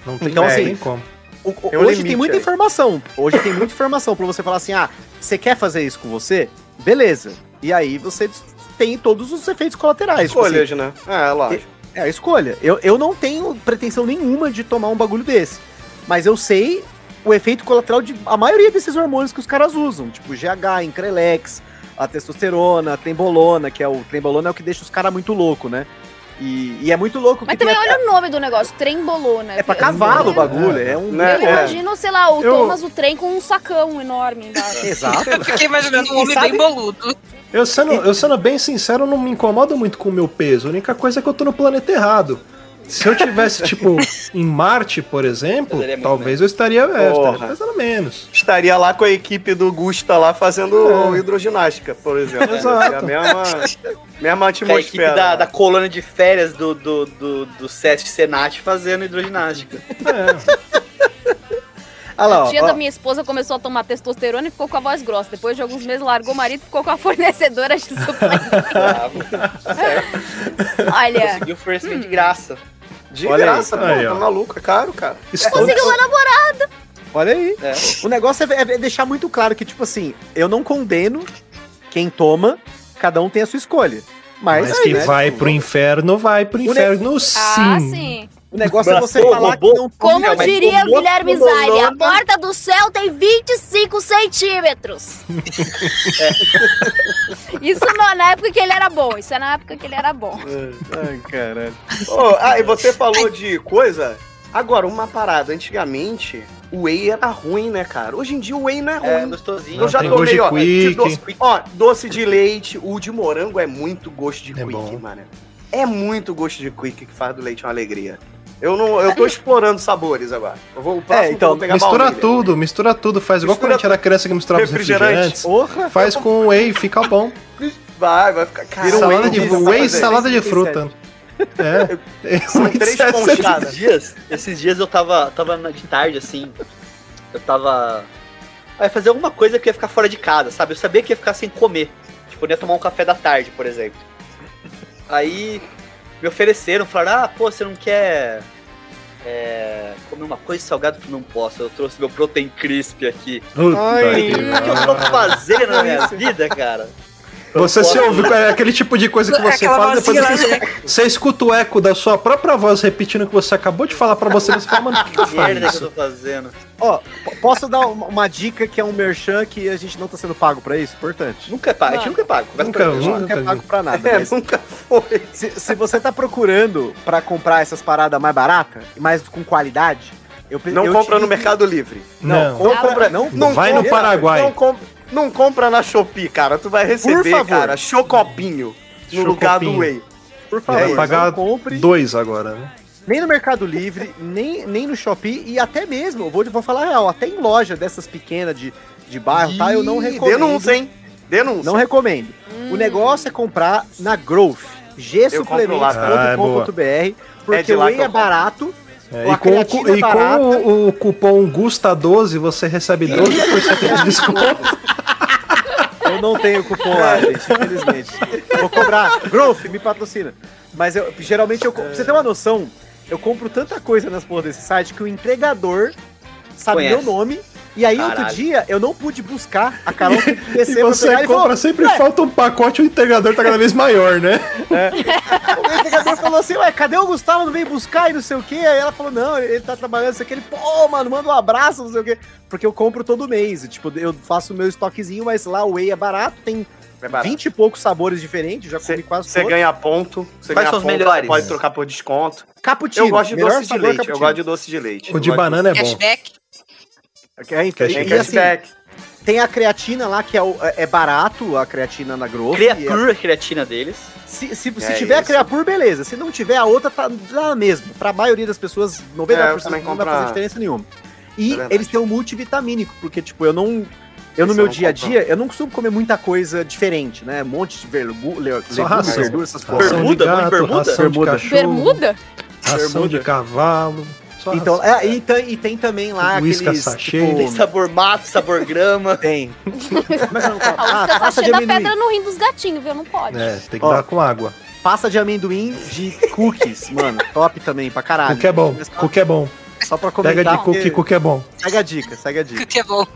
Não tem, Então, não assim, tem como. O- o- Tem um hoje limite tem muita aí. informação. Hoje tem muita informação pra você falar assim: ah, você quer fazer isso com você? Beleza. E aí você tem todos os efeitos colaterais. tipo assim, Escolhas, né? É, lógico. É a escolha. Eu, eu não tenho pretensão nenhuma de tomar um bagulho desse. Mas eu sei o efeito colateral de a maioria desses hormônios que os caras usam. Tipo GH, Increlex, a testosterona, a trembolona, que é o trembolona é o que deixa os caras muito louco, né? E, e é muito louco Mas também até- olha o nome do negócio, trembolona. é pra cavalo o bagulho, é, um Né? Eu É. imagino, sei lá, o Eu- Thomas o trem com um sacão enorme embaixo. Exato. Eu fiquei imaginando um homem sabe- bem boludo. Eu sendo, eu sendo bem sincero, não me incomodo muito com o meu peso. A única coisa é que eu tô no planeta errado. Se eu tivesse, tipo, em Marte, por exemplo, talvez eu estaria, é, estaria pesando menos. Estaria lá com a equipe do Gusta lá fazendo É. hidroginástica, por exemplo. Exato. É a mesma, mesma Com a equipe atmosfera. da, da colônia de férias do, do, do, do SESC Senat fazendo hidroginástica. É. Olha lá, A ó, tia ó. da minha esposa começou a tomar testosterona e ficou com a voz grossa. Depois de alguns meses largou o marido e ficou com a fornecedora de suplemento. Bravo. Olha, Conseguiu fornecimento de graça. De Olha aí. graça, pô, Aí, tá maluco, é caro, cara. Estudos- conseguiu uma namorada. Olha aí. É. O negócio é, é deixar muito claro que, tipo assim, eu não condeno quem toma, cada um tem a sua escolha. Mas, Mas que né, vai tipo, pro inferno, vai pro ne- inferno sim. Ah, sim. O negócio é você falar que roubou. não Como Não, mas diria tomou Guilherme. Zaire, a porta do céu tem 25 centímetros. Isso não, na época que ele era bom. Isso é na época que ele era bom. Ai, caralho. Ô, ah, e você falou de coisa. Agora, uma parada. Antigamente, o whey era ruim, né, cara? Hoje em dia o whey não é ruim. É, gostosinho. Eu já tomei, ó, quick. doce, ó, doce de leite, o de morango é muito gosto de É quick, bom. mano. É muito gosto de quick que faz do leite uma alegria. Eu não, eu tô explorando sabores agora. Eu vou o próximo então, vou pegar Mistura baunilha. tudo, mistura tudo. Faz igual Mistura quando a gente era criança que misturava refrigerantes. Porra! Faz com whey, fica bom. Vai, vai ficar. Um salada whey de whey, salada salada de 67. fruta. É. São três conchadas. Esses dias, esses dias eu tava, tava de tarde, assim. Eu tava. Vai fazer alguma coisa que eu ia ficar fora de casa, sabe? Eu sabia que ia ficar sem comer. Tipo, eu ia tomar um café da tarde, por exemplo. Aí me ofereceram, falaram, ah, pô, você não quer é, comer uma coisa salgada? Eu falei, não posso, eu trouxe meu protein crisp aqui. Puta Ai. que O que eu tô fazendo na minha vida, cara? Você não se ouve, é aquele tipo de coisa que você Aquela fala, depois você, lá, escuta- você escuta o eco da sua própria voz repetindo o que você acabou de falar pra você, você fala, mano, por que, que eu merda que eu faço tô fazendo? Ó, posso dar uma, uma dica que é um merchan que a gente não tá sendo pago pra isso? Importante. Nunca é pago, a gente nunca é pago. Nunca, pra A frente. gente nunca. não quer pago pra nada. É, mas nunca foi. se, se você tá procurando pra comprar essas paradas mais baratas, mas com qualidade, eu Não eu compra te- no Mercado Livre. Não. Compra, não, Não Vai no compra- Paraguai. Não, com- não compra na Shopee, cara. Tu vai receber, favor. cara, chocopinho no lugar do whey. por É favor, não pagar compre dois agora, né? nem no Mercado Livre, nem, nem no Shopee e até mesmo, vou, vou falar a real, até em loja dessas pequenas de, de bairro, tá? Eu não Ih, recomendo. Denúncia, hein? Denúncia. Não recomendo. O negócio é comprar na Growth, cara. Ah, é gsuplementos.com.br, É porque de o whey é barato, É, e com, e com o, o cupom GUSTA12 você recebe 12% de desconto. Eu não tenho cupom lá, gente, infelizmente. Vou cobrar. Growth, me patrocina. Mas eu, geralmente, eu, pra você ter uma noção, eu compro tanta coisa nas porra desse site que o entregador sabe Conhece. meu nome. E aí, outro Caralho. dia, eu não pude buscar. A Carol teve que descer E pra você pegar e compra, falou, sempre "Ué, falta um pacote e o entregador tá cada vez maior, né? O entregador falou assim, ué, cadê o Gustavo? Não veio buscar e não sei o quê. Aí ela falou, não, ele tá trabalhando, isso aqui. Ele, pô, mano, manda um abraço, não sei o quê. Porque eu compro todo mês. Tipo, eu faço o meu estoquezinho, mas lá o whey é barato, tem É barato. 20 e poucos sabores diferentes, já comi quase Você todos. ganha ponto. Você Quais ganha são os ponto, melhores? Pode trocar por desconto. Cappuccino. Eu gosto de melhor doce de leite. Eu gosto de doce de leite. O de banana é bom. Cashback. É, então, Cash- e, assim, cashback. tem a creatina lá, que é, o- é barato, a creatina na Growth. e é- Creapure, a creatina deles. Se, se, se É tiver a isso. Creapure, beleza. Se não tiver, a outra tá lá mesmo. Pra maioria das pessoas, 99% É, não vai compro fazer a- diferença nenhuma. E É eles têm um multivitamínico, porque, tipo, eu não. Eu no meu dia a dia, eu não costumo comer muita coisa diferente, né? Um monte de vergu, le, legumes, verduras, essas coisas. Bermuda? gato, bermuda? ração Bermuda. de cachorro, Bermuda? ração Bermuda. de cavalo. Só Então, é, e, tem, e tem também lá Whisky aqueles. sachê. tipo, Tem sabor mato, sabor grama. Tem. Como é que eu não? Ah, Ah, sachê de da amendoim. pedra no rim dos gatinhos, viu? Não pode. É, tem que Ó. dar com água. Pasta de amendoim de cookies, mano. Top também, pra caralho. Cookie é bom, cookie é bom. Só pra comentar. Pega de cookie, porque- cookie é bom. Segue a dica, segue a dica. Que é bom.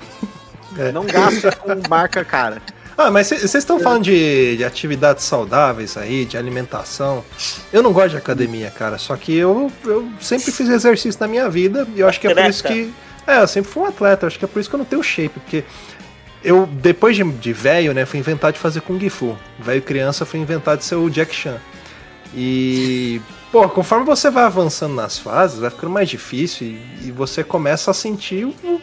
Não gasta com marca cara. Ah, mas vocês estão falando de, de atividades saudáveis aí, de alimentação. Eu não gosto de academia, cara. Só que eu, eu sempre fiz exercício na minha vida e eu acho que é por isso que. É, eu sempre fui um atleta, acho que é por isso que eu não tenho shape, porque eu, depois de, de velho, né, fui inventar de fazer Kung Fu. Velho criança, fui inventar de ser o Jack Chan. E, pô, conforme você vai avançando nas fases, vai ficando mais difícil e, e você começa a sentir o,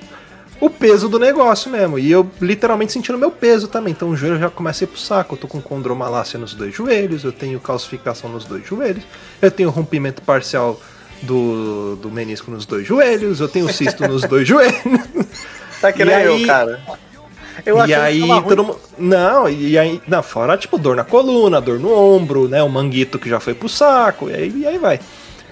o peso do negócio mesmo. E eu literalmente sentindo meu peso também. Então o joelho já começa a ir pro saco. Eu tô com condromalácia nos dois joelhos, eu tenho calcificação nos dois joelhos, eu tenho rompimento parcial do, do menisco nos dois joelhos, eu tenho cisto nos dois joelhos. Tá que nem eu, cara. Eu e aí todo mundo. Não, e aí. Não, fora tipo dor na coluna, dor no ombro, né? O manguito que já foi pro saco, e aí, e aí vai.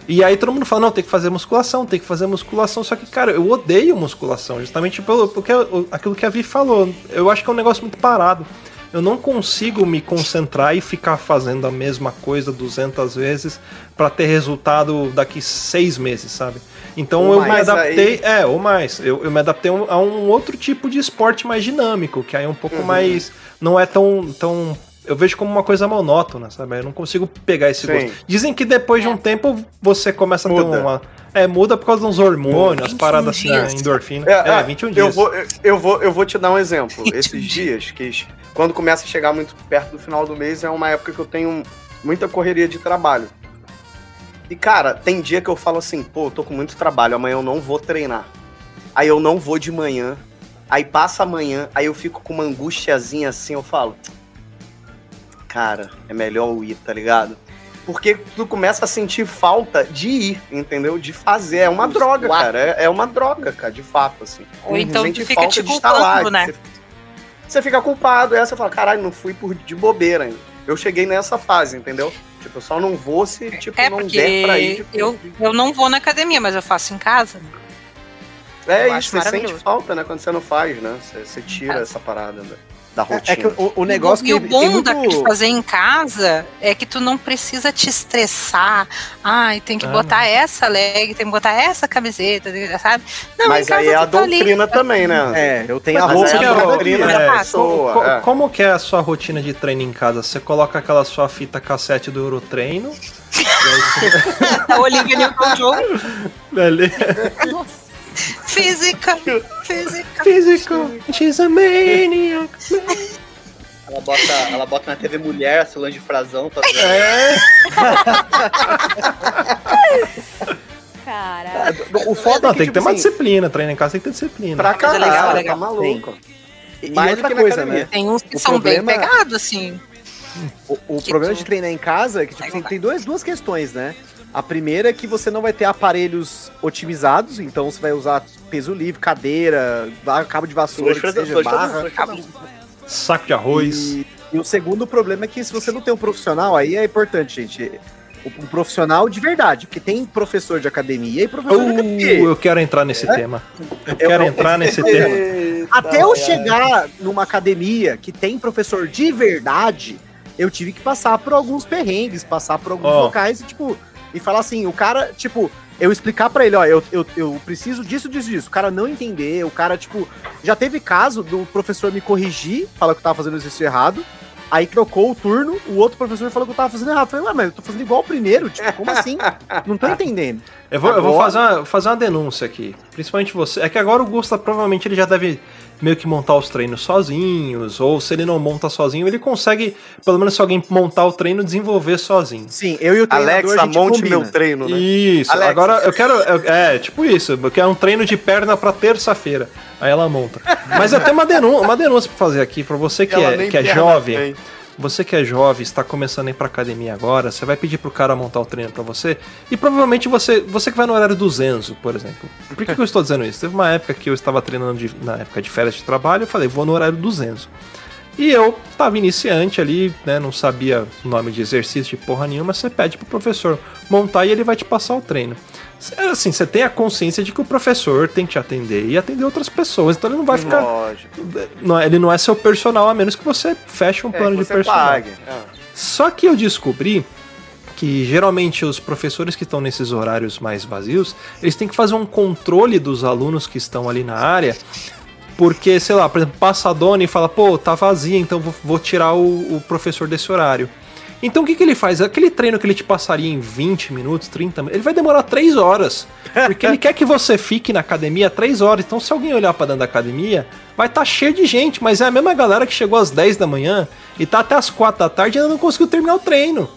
E aí todo mundo fala, não, tem que fazer musculação, tem que fazer musculação. Só que, cara, eu odeio musculação, justamente pelo porque eu- aquilo que a Vi falou. Eu acho que é um negócio muito parado. Eu não consigo me concentrar e ficar fazendo a mesma coisa 200 vezes pra ter resultado daqui seis meses, sabe? Então Ou eu me adaptei, é, ou mais. Eu, eu me adaptei a um- a um outro tipo de esporte mais dinâmico, que aí é um pouco Uhum. mais. Não é tão, tão. Eu vejo como uma coisa monótona, sabe? Eu não consigo pegar esse Sim. gosto. Dizem que depois de um tempo você começa a ter Muda. uma. É, muda por causa dos hormônios, as 21 paradas assim, dias. endorfina. É, É, é, 21 Eu dias. vou, eu- vou, eu vou te dar um exemplo. 21 Esses dias. dias, que quando começa a chegar muito perto do final do mês, é uma época que eu tenho muita correria de trabalho. E, cara, tem dia que eu falo assim, pô, eu tô com muito trabalho, amanhã eu não vou treinar. aí eu não vou de manhã, aí passa amanhã, aí eu fico com uma angustiazinha assim, eu falo, cara, é melhor eu ir, tá ligado? Porque tu começa a sentir falta de ir, entendeu? De fazer. É uma droga, cara. É, é uma droga, cara, de fato, assim. Ou então Sente tu fica falta te de estar lá, culpando, né? Você, você fica culpado, aí você fala, caralho, não fui por, de bobeira ainda. Eu cheguei nessa fase, entendeu? Tipo, eu só não vou se, tipo, É não der pra ir. Tipo, eu, eu não vou na academia, mas eu faço em casa. é eu isso, você sente falta, né? Quando você não faz, né? Você, você tira essa parada da, da É, rotina. é que o, o negócio e que o bom muito... da- de fazer em casa é que tu não precisa te estressar. Ai, tem que Ah, botar essa leg, tem que botar essa camiseta, sabe? Não, Mas em casa aí é a tu tá ali. doutrina também, né? É, eu tenho a Mas roupa aí que é é a doutrina é, da pessoa. Co- é. Como que é a sua rotina de treino em casa? Você coloca aquela sua fita cassete do Eurotreino. A Olivia Newton-John, Beleza. Nossa. física, física. Physical. She's a maniac. Ela bota, ela bota na TV Mulher, a Solange Frazão, tá? É. Caralho. O foda Não, é que, tem que ter tipo uma assim, disciplina. Treino em casa tem que ter disciplina. Pra Mas é legal, caralho, é legal. tá maluco. E Mais outra que coisa, academia. né? Tem uns que O são problema- bem pegados, assim. O, o problema tu- de treinar em casa é que tipo, tem, tem dois, duas questões, né? A primeira é que você não vai ter aparelhos otimizados, então você vai usar peso livre, cadeira, cabo de vassoura, seja duas barra. Frazão. Saco de arroz. E, e o segundo problema é que se você não tem um profissional, aí é importante, gente. Um profissional de verdade, porque tem professor de academia e professor de Uh, academia. eu quero entrar nesse tema. Eu Eu quero entrar nesse tema. Até eu chegar numa academia que tem professor de verdade, eu tive que passar por alguns perrengues, passar por alguns Ó. locais e, tipo, e falar assim, o cara, tipo, eu explicar pra ele, ó, eu, eu, eu preciso disso, disso, disso. O cara não entender, o cara, tipo, já teve caso do professor me corrigir, falar que eu tava fazendo isso errado. Aí trocou o turno, o outro professor falou que eu tava fazendo errado. Eu falei, ué, mas eu tô fazendo igual o primeiro, tipo, como assim? Não tô entendendo. Eu vou, eu vou Agora- fazer, uma, fazer uma denúncia aqui. Principalmente você. É que agora o Gusta provavelmente ele já deve meio que montar os treinos sozinhos. Ou se ele não monta sozinho, ele consegue, pelo menos se alguém montar o treino, desenvolver sozinho. Sim, eu e o treinador, Alexa, a gente monte combina. meu treino, né? Isso, Alexa. agora eu quero. eu- é, tipo isso, eu quero um treino de perna pra terça-feira. Aí ela monta. Mas eu tenho uma denúncia, uma denúncia pra fazer aqui, pra você que Ela é, que é jovem. tem. Você que é jovem, está começando a ir pra academia agora, você vai pedir pro cara montar o treino pra você, e provavelmente você, você que vai no horário do Zenzo, por exemplo. Por que, que eu estou dizendo isso? Teve uma época que eu estava treinando de- na época de férias de trabalho, eu falei, vou no horário do Zenzo. E eu tava iniciante ali, né, não sabia o nome de exercício de porra nenhuma, você pede pro professor montar e ele vai te passar o treino. Assim, você tem a consciência de que o professor tem que te atender e atender outras pessoas, então ele não vai ficar Lógico. não é- ele não é seu personal, a menos que você feche um É, plano que de você personal. pague. É. Só que eu descobri que geralmente os professores que estão nesses horários mais vazios, eles têm que fazer um controle dos alunos que estão ali na área, porque, sei lá, por exemplo, passa a dona e fala, pô, tá vazia, então vou, vou tirar o, o professor desse horário. Então o que, que ele faz? Aquele treino que ele te passaria em 20 minutos, 30 minutos, ele vai demorar 3 horas. Porque ele quer que você fique na academia 3 horas. Então, se alguém olhar pra dentro da academia, vai estar cheio de gente, mas é a mesma galera que chegou às 10 da manhã e tá até às 4 da tarde e ainda não conseguiu terminar o treino.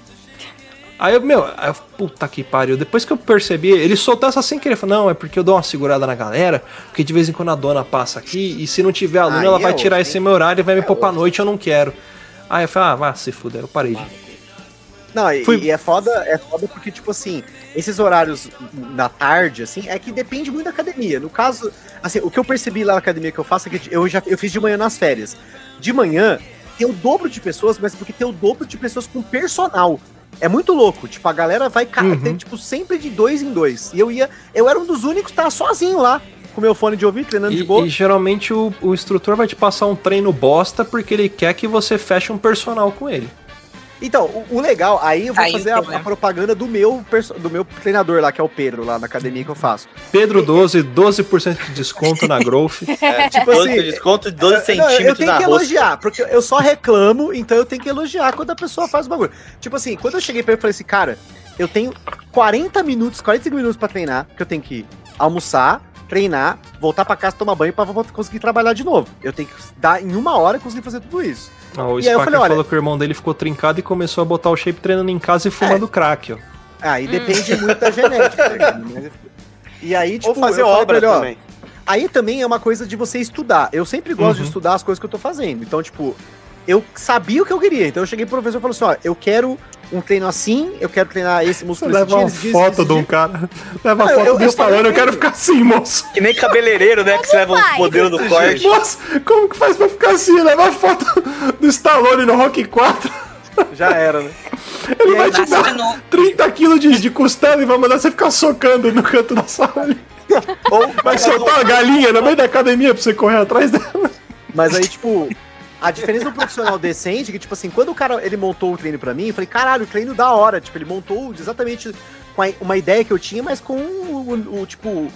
Aí eu, meu, aí eu, puta que pariu. Depois que eu percebi, ele soltou essa sem querer. Falou, não, é porque eu dou uma segurada na galera, porque de vez em quando a dona passa aqui e se não tiver aluno, Aí ela é vai tirar esse hein? meu horário e vai me É pôr pra osso. noite, eu não quero. Aí eu falei, ah, vá se fuder, eu parei de. Não, e, Fui- e é foda, é foda porque, tipo assim, esses horários da tarde, assim, é que depende muito da academia. No caso, assim, o que eu percebi lá na academia que eu faço é que eu já eu fiz de manhã nas férias. De manhã tem o dobro de pessoas, mas porque tem o dobro de pessoas com personal. É muito louco, tipo, a galera vai, ca- Uhum. tem, tipo, sempre de dois em dois. E eu ia, eu era um dos únicos que tava sozinho lá, com meu fone de ouvido, treinando de E, boa. e geralmente o, o instrutor vai te passar um treino bosta porque ele quer que você feche um personal com ele. Então, o, o legal, aí eu vou Aí fazer a, problema. a propaganda do meu, do meu treinador lá, que é o Pedro, lá na academia que eu faço. Pedro 12, 12% de desconto na Growth. É, Tipo 12 assim, desconto de 12 Não, eu centímetros tenho na que roça. elogiar, porque eu só reclamo, então eu tenho que elogiar quando a pessoa faz o bagulho. Tipo assim, quando eu cheguei pra ele, eu falei assim, cara, eu tenho 40 minutos, 45 minutos pra treinar, que eu tenho que almoçar, treinar, voltar pra casa, tomar banho pra vo- conseguir trabalhar de novo. Eu tenho que dar em uma hora conseguir fazer tudo isso. Ah, o E aí eu Spacker falei, olha- falou que o irmão dele ficou trincado e começou a botar o shape treinando em casa e fumando crack, ó. Aí depende muito da genética, tá ligado? Mas- E aí, tipo, Ou fazer obra pra ele, ó, também. aí também é uma coisa de você estudar. Eu sempre gosto Uhum. de estudar as coisas que eu tô fazendo. Então, tipo, eu sabia o que eu queria. Então eu cheguei pro professor e falei assim: ó, eu quero um treino assim, eu quero treinar esse músculo leva uma dia, foto esse de um dia. cara. Leva a Não, foto eu- do eu Stallone, falei eu quero ficar assim, moço. Que nem cabeleireiro, né? Que você leva um faz? modelo do corte. Moço, como que faz pra ficar assim? Leva a foto do Stallone no Rock 4. Já era, né? Ele vai te dar de novo. 30 quilos de, de costela e vai mandar você ficar socando no canto da sala. Ou Vai soltar uma galinha no meio da academia pra você correr atrás dela. Mas aí, tipo, a diferença do profissional decente é que, tipo assim, quando o cara ele montou o treino pra mim, eu falei, caralho, o treino da hora. Tipo, ele montou exatamente com uma ideia que eu tinha, mas com o, o- tipo,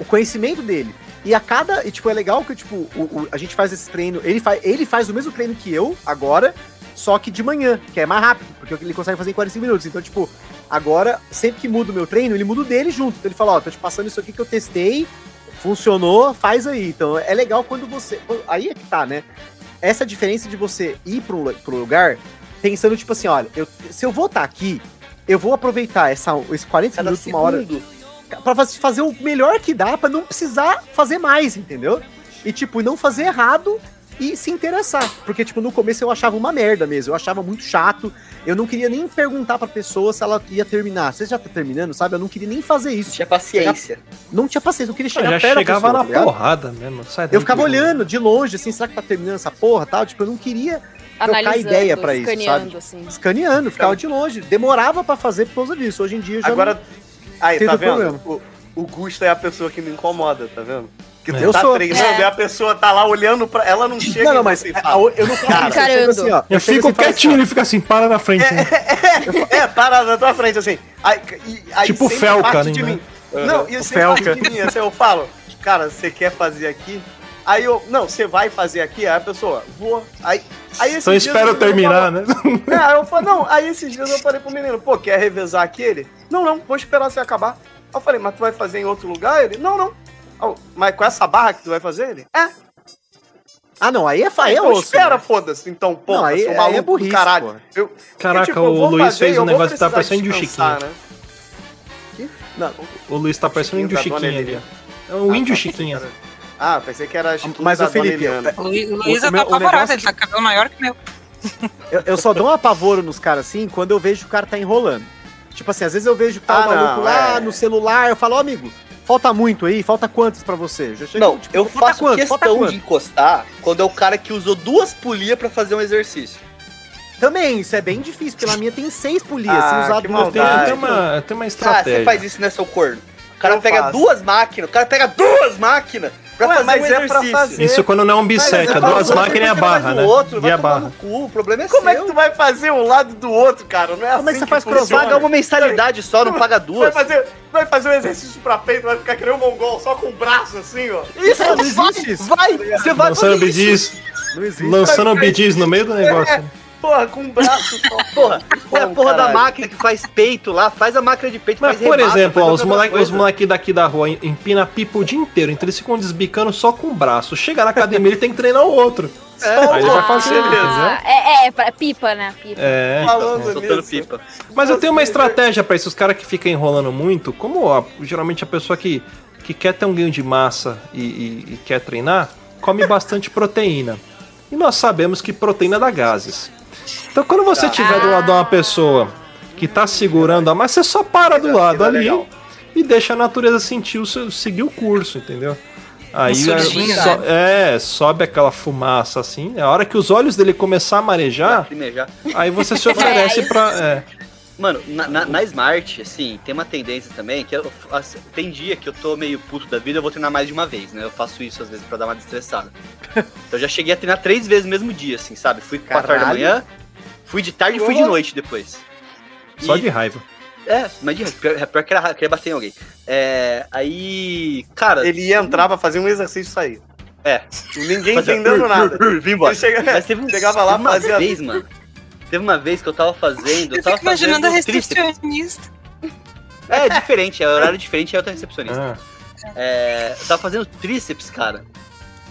o conhecimento dele. E a cada. E, tipo, é legal que, tipo, o- o- a gente faz esse treino. Ele, faz ele faz o mesmo treino que eu agora, só que de manhã, que é mais rápido, porque ele consegue fazer em 45 minutos. Então, tipo, agora, sempre que muda o meu treino, ele muda o dele junto. Então ele fala, ó, tô te passando isso aqui que eu testei, funcionou, faz aí. Então é legal quando você. Aí é que tá, né? Essa diferença de você ir pro, lu- pro lugar pensando, tipo assim, olha, eu- se eu vou estar aqui, eu vou aproveitar essa, esses 40 Cada minutos, uma hora, segundo. pra faz- fazer o melhor que dá, pra não precisar fazer mais, entendeu? E, tipo, não fazer errado e se interessar. Porque, tipo, no começo eu achava uma merda mesmo, eu achava muito chato. Eu não queria nem perguntar pra pessoa se ela ia terminar. Você já tá terminando, sabe? Eu não queria nem fazer isso. Tinha paciência. Não tinha paciência, eu queria chegar já perto da chegava pessoa, na tá porrada mesmo. Sai Eu ficava olhando de longe, assim, será que tá terminando essa porra tal? Tipo, eu não queria trocar ideia pra isso, escaneando, sabe? assim. escaneando, ficava de longe. Demorava pra fazer por causa disso. Hoje em dia eu já Agora, aí, Teve tá vendo? problema. O, o Gusto é a pessoa que me incomoda, tá vendo? Que tu É. Eu tá sou- treinando É. e a pessoa tá lá olhando pra. Ela não chega Não, não, e mas você a- eu não faço Cara, isso. Eu assim, ó. Eu chego fico assim e falo quietinho, assim, ele fica assim, para na frente. né? É, para na tua frente, assim. Aí, e- aí Tipo Felca, né? de mim. Não, e O você Felca. parte de mim, assim, eu falo, cara, você quer fazer aqui? Aí eu, não, você vai fazer aqui? Aí a pessoa, vou. Aí, aí esses Então dias espera eu o menino terminar, né? É, aí eu falei, não, aí esses dias eu falei pro menino, pô, quer revezar aqui ele? Não, não, vou esperar você acabar. Aí eu falei, mas tu vai fazer em outro lugar? Ele, não, não. Aí eu, mas com essa barra que tu vai fazer? Ele, é. Ah, não, aí é, fa- aí é então osso. espera, né? foda-se. Então, pô, Não, aí- seu aí maluco é do burrice, caralho. porra. Eu, Caraca, tipo, eu o vou Luiz fazer, fez eu um negócio que tá parecendo índio descansar, Chiquinho. né? Não, O Luiz tá parecendo um índio da Dona Chiquinho ali. É um Ah, índio tá, Chiquinho. Ah, pensei que era Chiquinho Mas da o Felipe, Dona Eliana. O Luiz, o Luiz O eu o apavorado, ele tá com cabelo maior que o meu. eu, eu só dou um apavoro nos caras assim quando eu vejo que o cara tá enrolando. Tipo assim, às vezes eu vejo que tá Ah, o maluco não, lá é. no celular, eu falo, ó, amigo, falta muito aí, falta quantos pra você? Já chego, Não, tipo, eu falta faço quanto? Falta questão de encostar quando é o cara que usou duas polias pra fazer um exercício. Também, isso é bem difícil, porque na minha tem seis polias, Ah, se usar duas Tem, tem uma, tem uma Ah, estratégia. você faz isso, né, seu corno? O cara Eu pega faço. duas máquinas, o cara pega duas máquinas pra Ué, fazer mas um é pra fazer. Isso quando não é um bisseca, é duas máquinas e a barra, né? O outro, E vai a barra. cu, o problema é Como é que seu. tu vai fazer um lado do outro, cara? Não é assim Como é que você faz cruzar? Paga uma mensalidade só, não paga Vai duas. fazer, vai fazer um exercício pra peito, vai ficar que nem um mongol, só com o braço assim, ó. Isso, Não, vai, existe isso. vai, você vai Lançando fazer bidis, Não existe. lançando bidis no meio do negócio. né? Porra, com o braço só. Porra, é a porra da caralho. máquina que faz peito lá, faz a máquina de peito, Mas, faz por remata, exemplo, faz ó, os moleques os moleque daqui da rua em- empina pipa o dia inteiro, então eles ficam desbicando só com o braço. Chega na academia, ele tem que treinar o outro. Aí ele vai fazer? Ah, é, é, pra- pipa, né? Pipa. É. Nisso. pipa. Mas eu tenho uma estratégia pra esses caras que ficam enrolando muito, como ó, geralmente a pessoa que, que quer ter um ganho de massa e, e- e quer treinar, come bastante proteína. E nós sabemos que proteína dá gases. Então quando você tiver do lado de uma pessoa que tá segurando a massa, você só para do lado é ali e deixa a natureza sentir o seu, seguir o curso, entendeu? Aí é, so- é, sobe aquela fumaça assim. A hora que os olhos dele começar a marejar, aí você se oferece aí pra. É. Mano, na, na- na Smart, assim, tem uma tendência também que eu, assim, tem dia que eu tô meio puto da vida, eu vou treinar mais de uma vez, né? Eu faço isso às vezes pra dar uma destressada. então eu já cheguei a treinar três vezes no mesmo dia, assim, sabe? Fui quatro horas da Caralho. manhã, fui de tarde e fui de noite depois. Só E- de raiva. É, mas de pior, pior que era querer bater em alguém. É, aí, cara, Ele ia entrar pra fazer um exercício e sair. É. Ninguém fazia- entendendo nada. Vim embora. Ele chega- Mas teve chegava lá, uma fazia- vez, mano. Teve uma vez que eu tava fazendo, eu Eu tava imaginando a recepcionista. É diferente, é horário diferente, é outra recepcionista. Ah. É, eu tava fazendo tríceps, cara.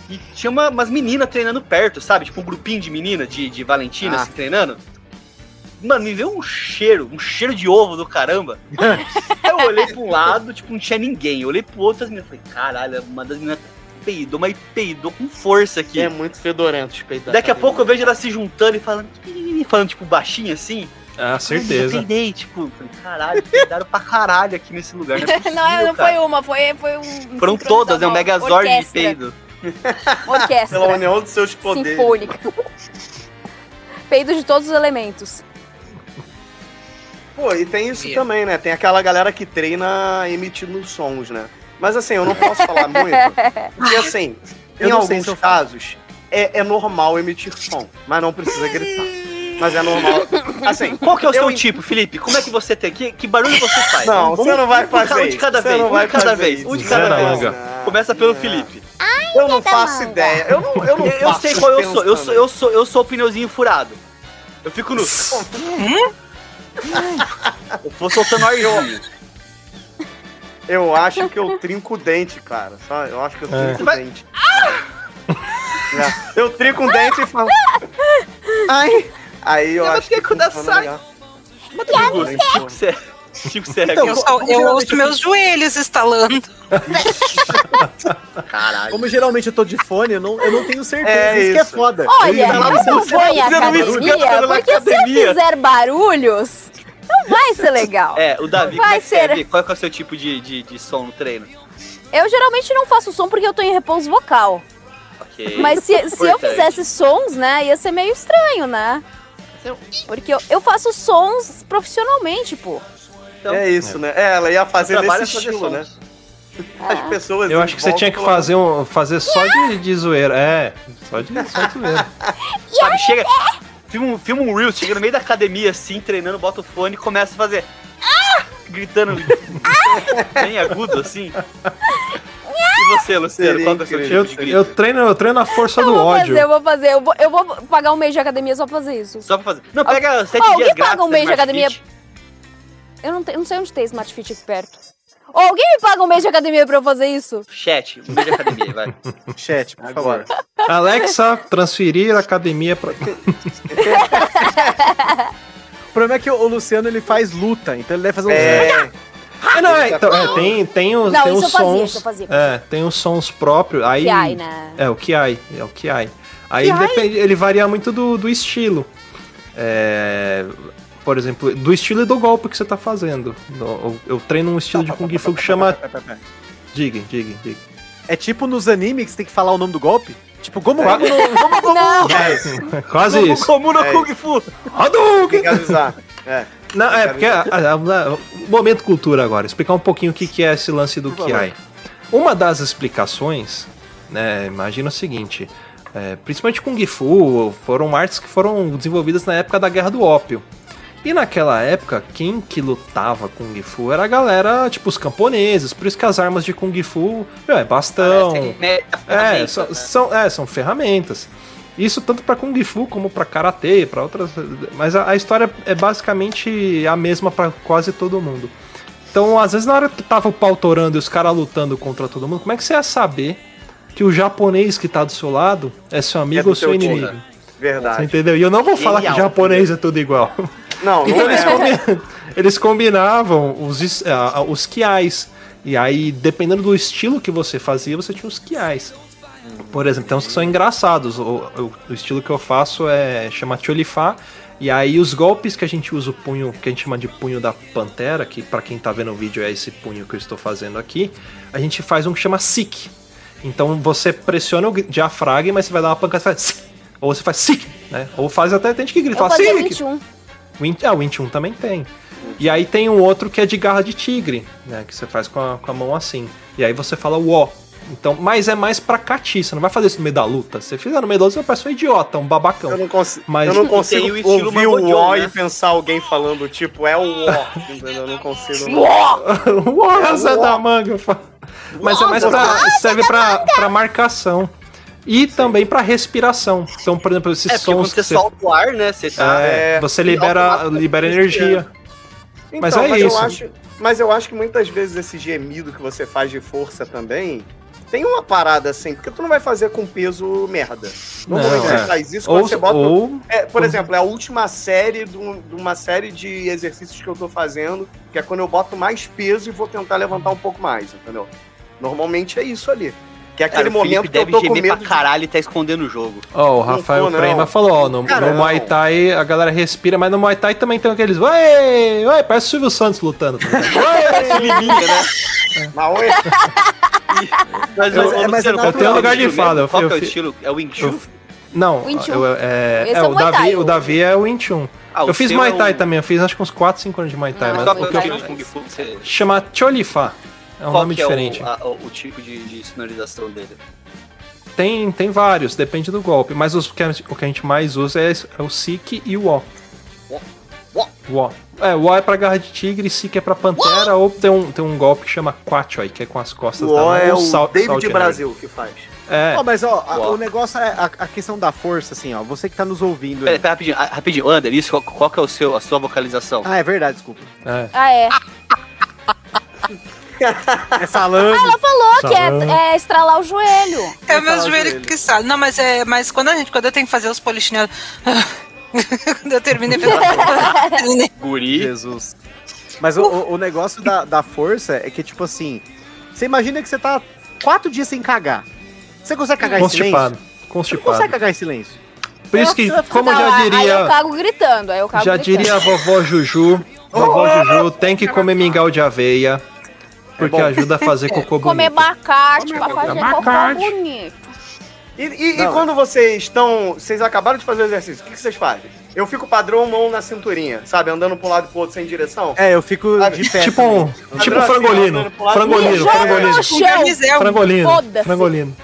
E tinha uma- umas meninas treinando perto, sabe? Tipo um grupinho de menina, de, de Valentina, Ah. assim, treinando. Mano, me veio um cheiro, um cheiro de ovo do caramba. Eu olhei pra um lado, tipo, não tinha ninguém. Eu olhei pro outro, as meninas, falei, caralho, uma das meninas peidou, mas peidou com força aqui. É muito fedorento da Daqui a pouco eu vejo ela se juntando e falando, falando tipo baixinho assim. Ah, Eu certeza. peidei, tipo, caralho, peidaram pra caralho aqui nesse lugar. Não, é possível, Não, não foi uma, foi, foi um. Foram todas, é um megazord de peido. Orquestra Pela união dos seus poderes. sinfônica. Peido de todos os elementos. Pô, e tem isso também, né? Tem aquela galera que treina emitindo sons, né? Mas assim, eu não posso falar muito, porque assim, em alguns casos, é, é normal emitir som, mas não precisa gritar. Mas é normal. Assim, Qual que é o Eu seu tipo, Felipe? Como é que você tem? Que, que barulho você faz? Não, você não vai fazer Um de cada vez, não um vai de cada vez, um de cada da vez. Começa pelo Não. Felipe. eu não faço manga. ideia. Eu não, eu não Eu, eu sei qual eu sou. Eu sou, eu sou, eu sou o pneuzinho furado. Eu fico no. eu vou soltando arzinho. Eu acho que eu trinco o dente, cara. Só, eu acho que eu É. trinco Você o vai- dente. É. Eu trinco um dente e falo. Ai! Aí eu Eu acho que. fiquei com da funciona sai. legal. Chico Cé- Chico Cego. Então, Eu, só, como eu ouço meus joelhos estalando. Caralho. Como geralmente eu tô de fone, eu não, eu não tenho certeza. É isso, que é isso. foda. Olha, Eu- eu não vou em fazendo isso, academia, porque se eu fizer barulhos, vai ser legal. É, o Davi, Vai é é, ser. Qual que é o seu tipo de, de, de som no treino? Eu geralmente não faço som porque eu tô em repouso vocal. Ok. Mas se, se eu fizesse sons, né, ia ser meio estranho, né? Porque eu, eu faço sons profissionalmente, pô. Então, É isso, né? É, ela ia fazer nesse é estilo, sons. né? As pessoas. Eu acho que você tinha que fazer, um, fazer só de, de zoeira. É, só de, só de zoeira. Sabe, chega. Filma um, filma um Reels, chega no meio da academia assim, treinando, bota o fone e começa a fazer. "Ah!" Gritando. bem agudo assim. E você, Luciano? Qual que é o seu tipo. Eu, de grito? eu treino, eu treino a força Eu do ódio. fazer, eu vou fazer. Eu vou, eu vou pagar um mês de academia só pra fazer isso. Só pra fazer. Não, pega sete Ó, alguém dias grátis. paga um mês de academia? Eu não, te- eu não sei onde tem Smart Fit aqui perto. Ô, alguém me paga um mês de academia pra eu fazer isso? Chat, um mês de academia, vai. Chat, por favor. Alexa, transferir a academia pra. O problema é que o Luciano ele faz luta, então ele deve fazer um É, É, não, é, então, é, tem, tem os, Não, tem os fazia, sons. eu fazia. É, tem os sons próprios. Aí, Que ai, né? É, o Kiai. É o Kiai. Aí depende, ele varia muito do, do estilo. É, por exemplo, do estilo e do golpe que você tá fazendo. Eu, eu treino um estilo de Kung Fu que chama. Diga, diga, diga. É tipo nos animes que você tem que falar o nome do golpe? Tipo, como Qua- como no- como- Não, é. Quase Como- isso. Como no É Kung Fu. Hadouken! Tem que avisar. É. Não, é porque. a- a- a- momento cultura agora, explicar um pouquinho o que, que é esse lance do. Kiai. Uma das explicações, né, imagina o seguinte: é, principalmente Kung Fu, foram artes que foram desenvolvidas na época da Guerra do Ópio. E naquela época, quem que lutava Kung Fu era a galera, tipo, os camponeses, por isso que as armas de Kung Fu, meu, é bastão. É, ferramenta, são, né? são, é, são ferramentas. Isso tanto pra Kung Fu como pra Karatê, pra outras. Mas a, a história é basicamente a mesma pra quase todo mundo. Então, às vezes, na hora que tava o pau torando e os caras lutando contra todo mundo, como é que você ia saber que o japonês que tá do seu lado é seu amigo do ou seu inimigo? Você Verdade. entendeu? E eu não vou falar que Genial. japonês é tudo igual. Não, Então não eles, é. combi- eles combinavam os, ah, os kiais. E aí, dependendo do estilo que você fazia, você tinha os kiais. Por exemplo, tem uns que são engraçados. O, o- o estilo que eu faço é chama Cholifá. E aí os golpes que a gente usa o punho, que a gente chama de punho da pantera, que pra quem tá vendo o vídeo é esse punho que eu estou fazendo aqui, a gente faz um que chama Sik. Então você pressiona o diafragma, mas você vai dar uma pancada e faz "Sik", ou você faz Sik, né? Ou faz até tem gente que grita, fala Sik. 21. O Int, ah, o Int 1 também tem. E aí tem um outro que é de garra de tigre, né? Que você faz com a, com a mão assim. E aí você fala uó. Então, mas é mais pra cati, você não vai fazer isso no meio da luta. Se você fizer no meio da luta, você parece um idiota, um babacão. Eu não, consigo, Mas- eu não o consigo estilo ouvir o ó né? e pensar alguém falando, tipo, é o ó. Eu não consigo. Uó, Zé da manga. Mas é mais pra. serve pra, pra marcação. E também pra respiração. Então, por exemplo, esses É, sons você que você. solta o ar, né? Você tá. É, É, você libera, libera você energia. Então, Mas é Eu isso. acho, mas eu acho que muitas vezes esse gemido que você faz de força também tem uma parada assim, porque tu não vai fazer com peso merda. Normalmente Não, você é. faz isso quando Ou, você bota. ou É, por exemplo, é a última série de, um- de uma série de exercícios que eu tô fazendo, que é quando eu boto mais peso e vou tentar levantar um pouco mais, entendeu? Normalmente é isso ali. Que é aquele Cara, o momento que eu deve tô com gemer medo. pra caralho e tá escondendo o jogo. Ó, o Rafael não. Prema falou, ó, no, Cara, no. Muay Thai a galera respira, mas no Muay Thai também tem aqueles, ué, ué, parece o Silvio Santos lutando. tá? Ué! Liminha, né? Mas, oi, Mas, Mas ô, é- mas é Luciano, qual que natural. é o lugar de fala, eu- Qual que é eu o estilo? É o Wing Chun? eu- Não, Wing Chun. eu, é, é, é o Muay Davi, Thai, o o- Davi é o Wing Chun. Ah, o eu fiz Muay é Thai um- também, eu fiz acho que uns 4, 5 anos de Muay Thai, Não, mas que é o de Kung fiz. Fu que você... chama Cholifá. É um Qual nome que é o- diferente. a- o, o tipo de, de sonorização dele? Tem, tem vários, depende do golpe, mas os que a, o que a gente mais usa é, é o Sik e o O. Wo. É, o O é pra garra de tigre, Sik é pra pantera, ou tem um, tem um golpe que chama Quachoi, que é com as costas o da O mão, é o sal- David Saltner. Brasil que faz. É, Ó, mas ó, a- o negócio é a, a questão da força, assim, ó. Você que tá nos ouvindo. Pera, aí. pera, rapidinho, ah, rapidinho. Ander, isso, qual, qual que é o seu, a sua vocalização? Ah, é verdade, desculpa. é. Ah, é. É salame. Ela falou que é, é estralar o joelho. É o meu joelho joelho. que sabe. Não, mas é. Mas quando a gente, quando eu tenho que fazer os polichinelos. quando eu terminei. terminei. Guri. Jesus. Mas o, o- o negócio da, da força é que, tipo assim, você imagina que você tá quatro dias sem cagar. Você consegue cagar em silêncio? Constipado. Você Constipado. consegue cagar em silêncio. Por isso que, Nossa, como não, já Aí eu diria, cago gritando, aí eu cago já gritando. diria a vovó Juju, vovó Juju tem que comer mingau de aveia, porque ajuda a fazer cocô Comer bonito. abacate pra fazer abacate. cocô bonito. E, e- e quando vocês estão. Vocês acabaram de fazer o exercício, o que, que vocês fazem? Eu fico padrão mão na cinturinha, sabe? Andando pra um lado e pro outro sem direção. É, eu fico Ah, de pé. Tipo um, tipo Padrão assim, frangolino, pro lado- frangolino, Me frangolino, chão, frangolino, Foda-se. frangolino.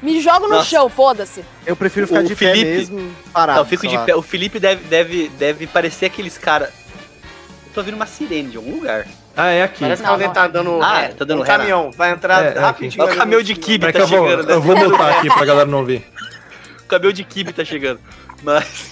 me joga no Nossa. chão, foda-se. Eu prefiro ficar O de pé Felipe- mesmo, parado. Não, eu fico de pé. O Felipe deve, deve, deve parecer aqueles caras. Eu tô ouvindo uma sirene de algum lugar. Ah, é aqui. Parece que Não, alguém não. tá dando. Ah, ré. tá dando um ré, né? caminhão. Vai entrar É, é rapidinho. É o caminhão de kibe tá eu vou, chegando, né? eu vou mutar aqui pra galera não ouvir. O caminhão de kibe tá chegando. Mas.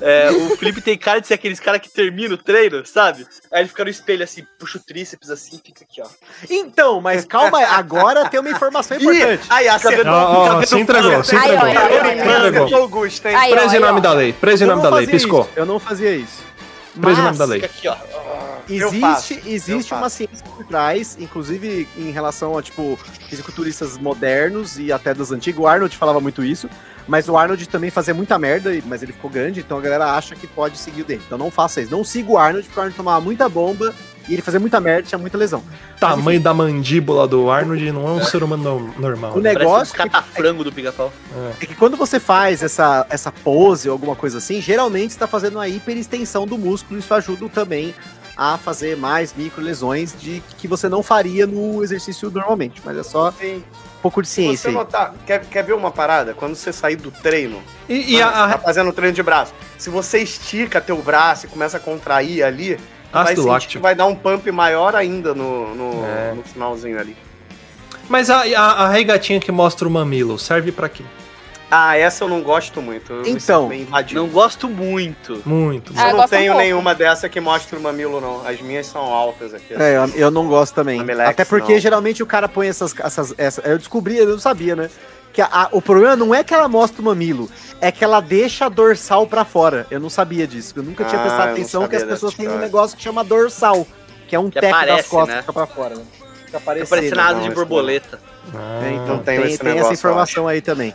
é, o Felipe tem cara de ser aqueles caras que termina o treino, sabe? Aí ele fica no espelho assim, puxa o tríceps assim e fica aqui, ó. Então, mas calma, aí, agora tem uma informação Ih, importante. aí, acertou. Ó, ó, se entregou, se entregou. aí, ó, Se entregou. Preso em nome da lei, preso em nome da lei, piscou. isso, Eu não fazia isso. Preso em nome Mas da lei. Aqui, ó. Existe, faço, existe uma ciência por trás, inclusive em relação a, tipo, fisiculturistas modernos e até dos antigos. O Arnold falava muito isso, mas o Arnold também fazia muita merda, e- mas ele ficou grande, então a galera acha que pode seguir o dele. Então não faça isso. Não siga o Arnold, porque o Arnold tomava muita bomba e ele fazia muita merda, tinha muita lesão. Tamanho da mandíbula do Arnold não é um ser humano no- normal. O né? Parece negócio um catafrango do pica-pau. É que quando você faz essa, essa pose ou alguma coisa assim, geralmente está fazendo uma hiperextensão do músculo, isso ajuda também a fazer mais micro lesões de que você não faria no exercício normalmente, mas é só Sim. Um pouco de Se ciência você notar, quer, quer ver uma parada? Quando você sair do treino, E, e a, tá fazendo treino de braço, se você estica teu braço e começa a contrair ali, vai sentir vai dar um pump maior ainda no, no, É. no finalzinho ali. Mas a, a, a regatinha que mostra o mamilo serve pra quê? Ah, essa eu não gosto muito. Eu Então. Não gosto muito. Muito. Ah, eu não um tenho pouco. nenhuma dessa que mostra o mamilo, não. As minhas são altas aqui. É, eu, eu não gosto também. Até porque não. geralmente o cara põe essas, essas, essa- Eu descobri, eu não sabia, né? Que a- a- o problema não é que ela mostra o mamilo, é que ela deixa a dorsal pra fora. Eu não sabia disso. Eu nunca tinha Ah, prestado eu não atenção que as pessoas têm um negócio que chama dorsal, que é um Que teco das aparece, costas né? que fica pra fora. Né? Fica Tá parecendo asa não, de borboleta. Ah, É, então Não tenho tem, esse tem essa negócio, informação aí também.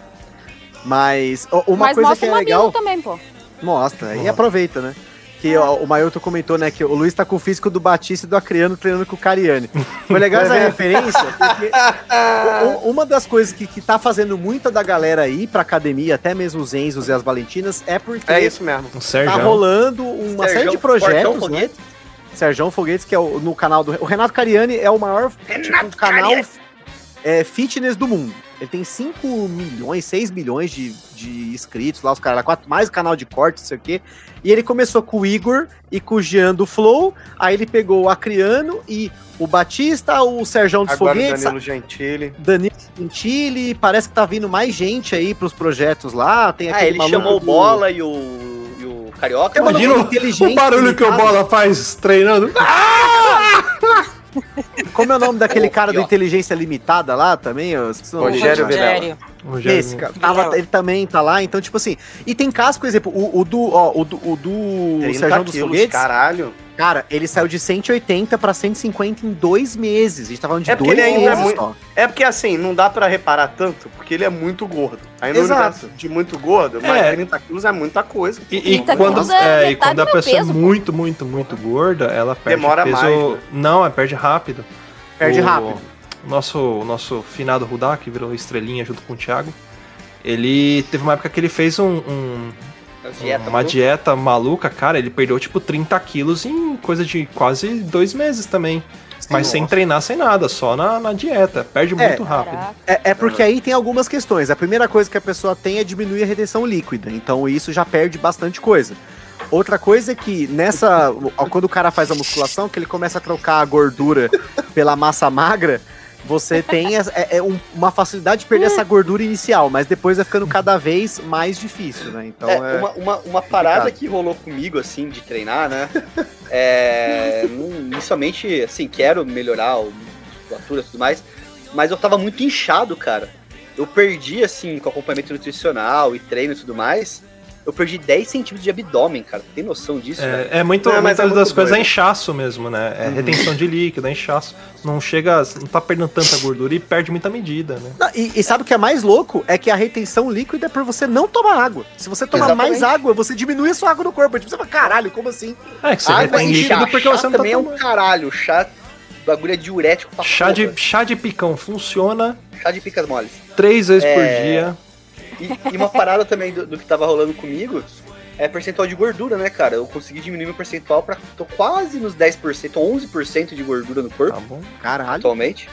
Mas uma Mas coisa mostra que o é legal. também, pô. Mostra, e aproveita, né? Que ó, o Mailton comentou, né, que o Luiz tá com o físico do Batista e do Acriano treinando com o Cariani. Foi legal essa referência, porque uma das coisas que, que tá fazendo muita da galera aí pra academia, até mesmo os Enzos e as Valentinas, é porque É isso mesmo. Tá Sérgio. rolando uma série de projetos, né? Foguetes, que é o, no canal do. O Renato Cariani é o maior tipo, canal é, fitness do mundo. Ele tem 5 milhões, 6 milhões de, de inscritos lá, os caras lá, quatro, mais o canal de corte, não sei o quê. E ele começou com o Igor e com o Jean do Flow. Aí ele pegou o Acriano e o Batista, o Serjão dos Agora o Foguetes, Danilo Gentili. Danilo Gentili. Parece que tá vindo mais gente aí pros projetos lá. Tem Ah, aquele ele maluco chamou o do- Bola e o, e o Carioca. Imagina inteligente o barulho que o. Bola faz treinando. Como é o nome daquele cara do. Inteligência Limitada lá também? Rogério Vilela. Esse, cara, tava- ele também tá lá, então, tipo assim. E tem casos, por exemplo, o, o do. Ó, o do, o do 30 Sérgio dos Foguetes. caralho. Cara, ele saiu de 180 pra 150 em dois meses. A gente tá falando de É dois ele ainda é meses muito- só. É porque assim, não dá pra reparar tanto, porque ele é muito gordo. Aí no Exato. de muito gordo, É. mas 30 quilos é muita coisa. E, e 30 quando, é é, e quando a pessoa peso, é muito, muito, muito gorda, ela perde Demora peso. mais, né? Não, é perde rápido. Perde O- rápido. O nosso, o nosso finado Rudá, que virou estrelinha junto com o Thiago, ele teve uma época que ele fez um, um- As dietas, uma dieta maluca, cara. Ele perdeu tipo 30 quilos em coisa de quase dois meses também. Mas sem treinar, sem nada, só na, na dieta. Perde É. muito rápido. É, é porque aí tem algumas questões. A primeira coisa que a pessoa tem é diminuir a retenção líquida. Então isso já perde bastante coisa. Outra coisa é que nessa. Quando o cara faz a musculação, que ele começa a trocar a gordura pela massa magra, você tem é- é um- uma facilidade de perder essa gordura inicial, mas depois vai ficando cada vez mais difícil, né? Então É, é. uma, uma, uma parada que rolou comigo, assim, de treinar, né? É. não- Inicialmente, assim, quero melhorar a musculatura e tudo mais, mas eu tava muito inchado, cara. Eu perdi, assim, com acompanhamento nutricional e treino e tudo mais, eu perdi 10 centímetros de abdômen, cara. Tem noção disso? É, é muito, Não, mas muitas é das muito coisas é doido. inchaço mesmo, né? É retenção de líquido, é inchaço. Não chega, não tá perdendo tanta gordura e perde muita medida, né? Não, e, e sabe o que é mais louco? É que a retenção líquida é por você não tomar água. Se você tomar Exatamente. mais água, você diminui a sua água no corpo. Tipo, você fala, caralho, como assim? É que você Água retém líquido chá. porque chá você não tá também é um caralho. Chá, bagulho é diurético pra Chá de, chá de picão funciona Chá de picas moles. três vezes É. por dia. E, e uma parada também do, do que tava rolando comigo é percentual de gordura, né, cara? Eu consegui diminuir meu percentual pra. tô quase nos 10%, 11% de gordura no corpo Tá bom. Caralho. atualmente.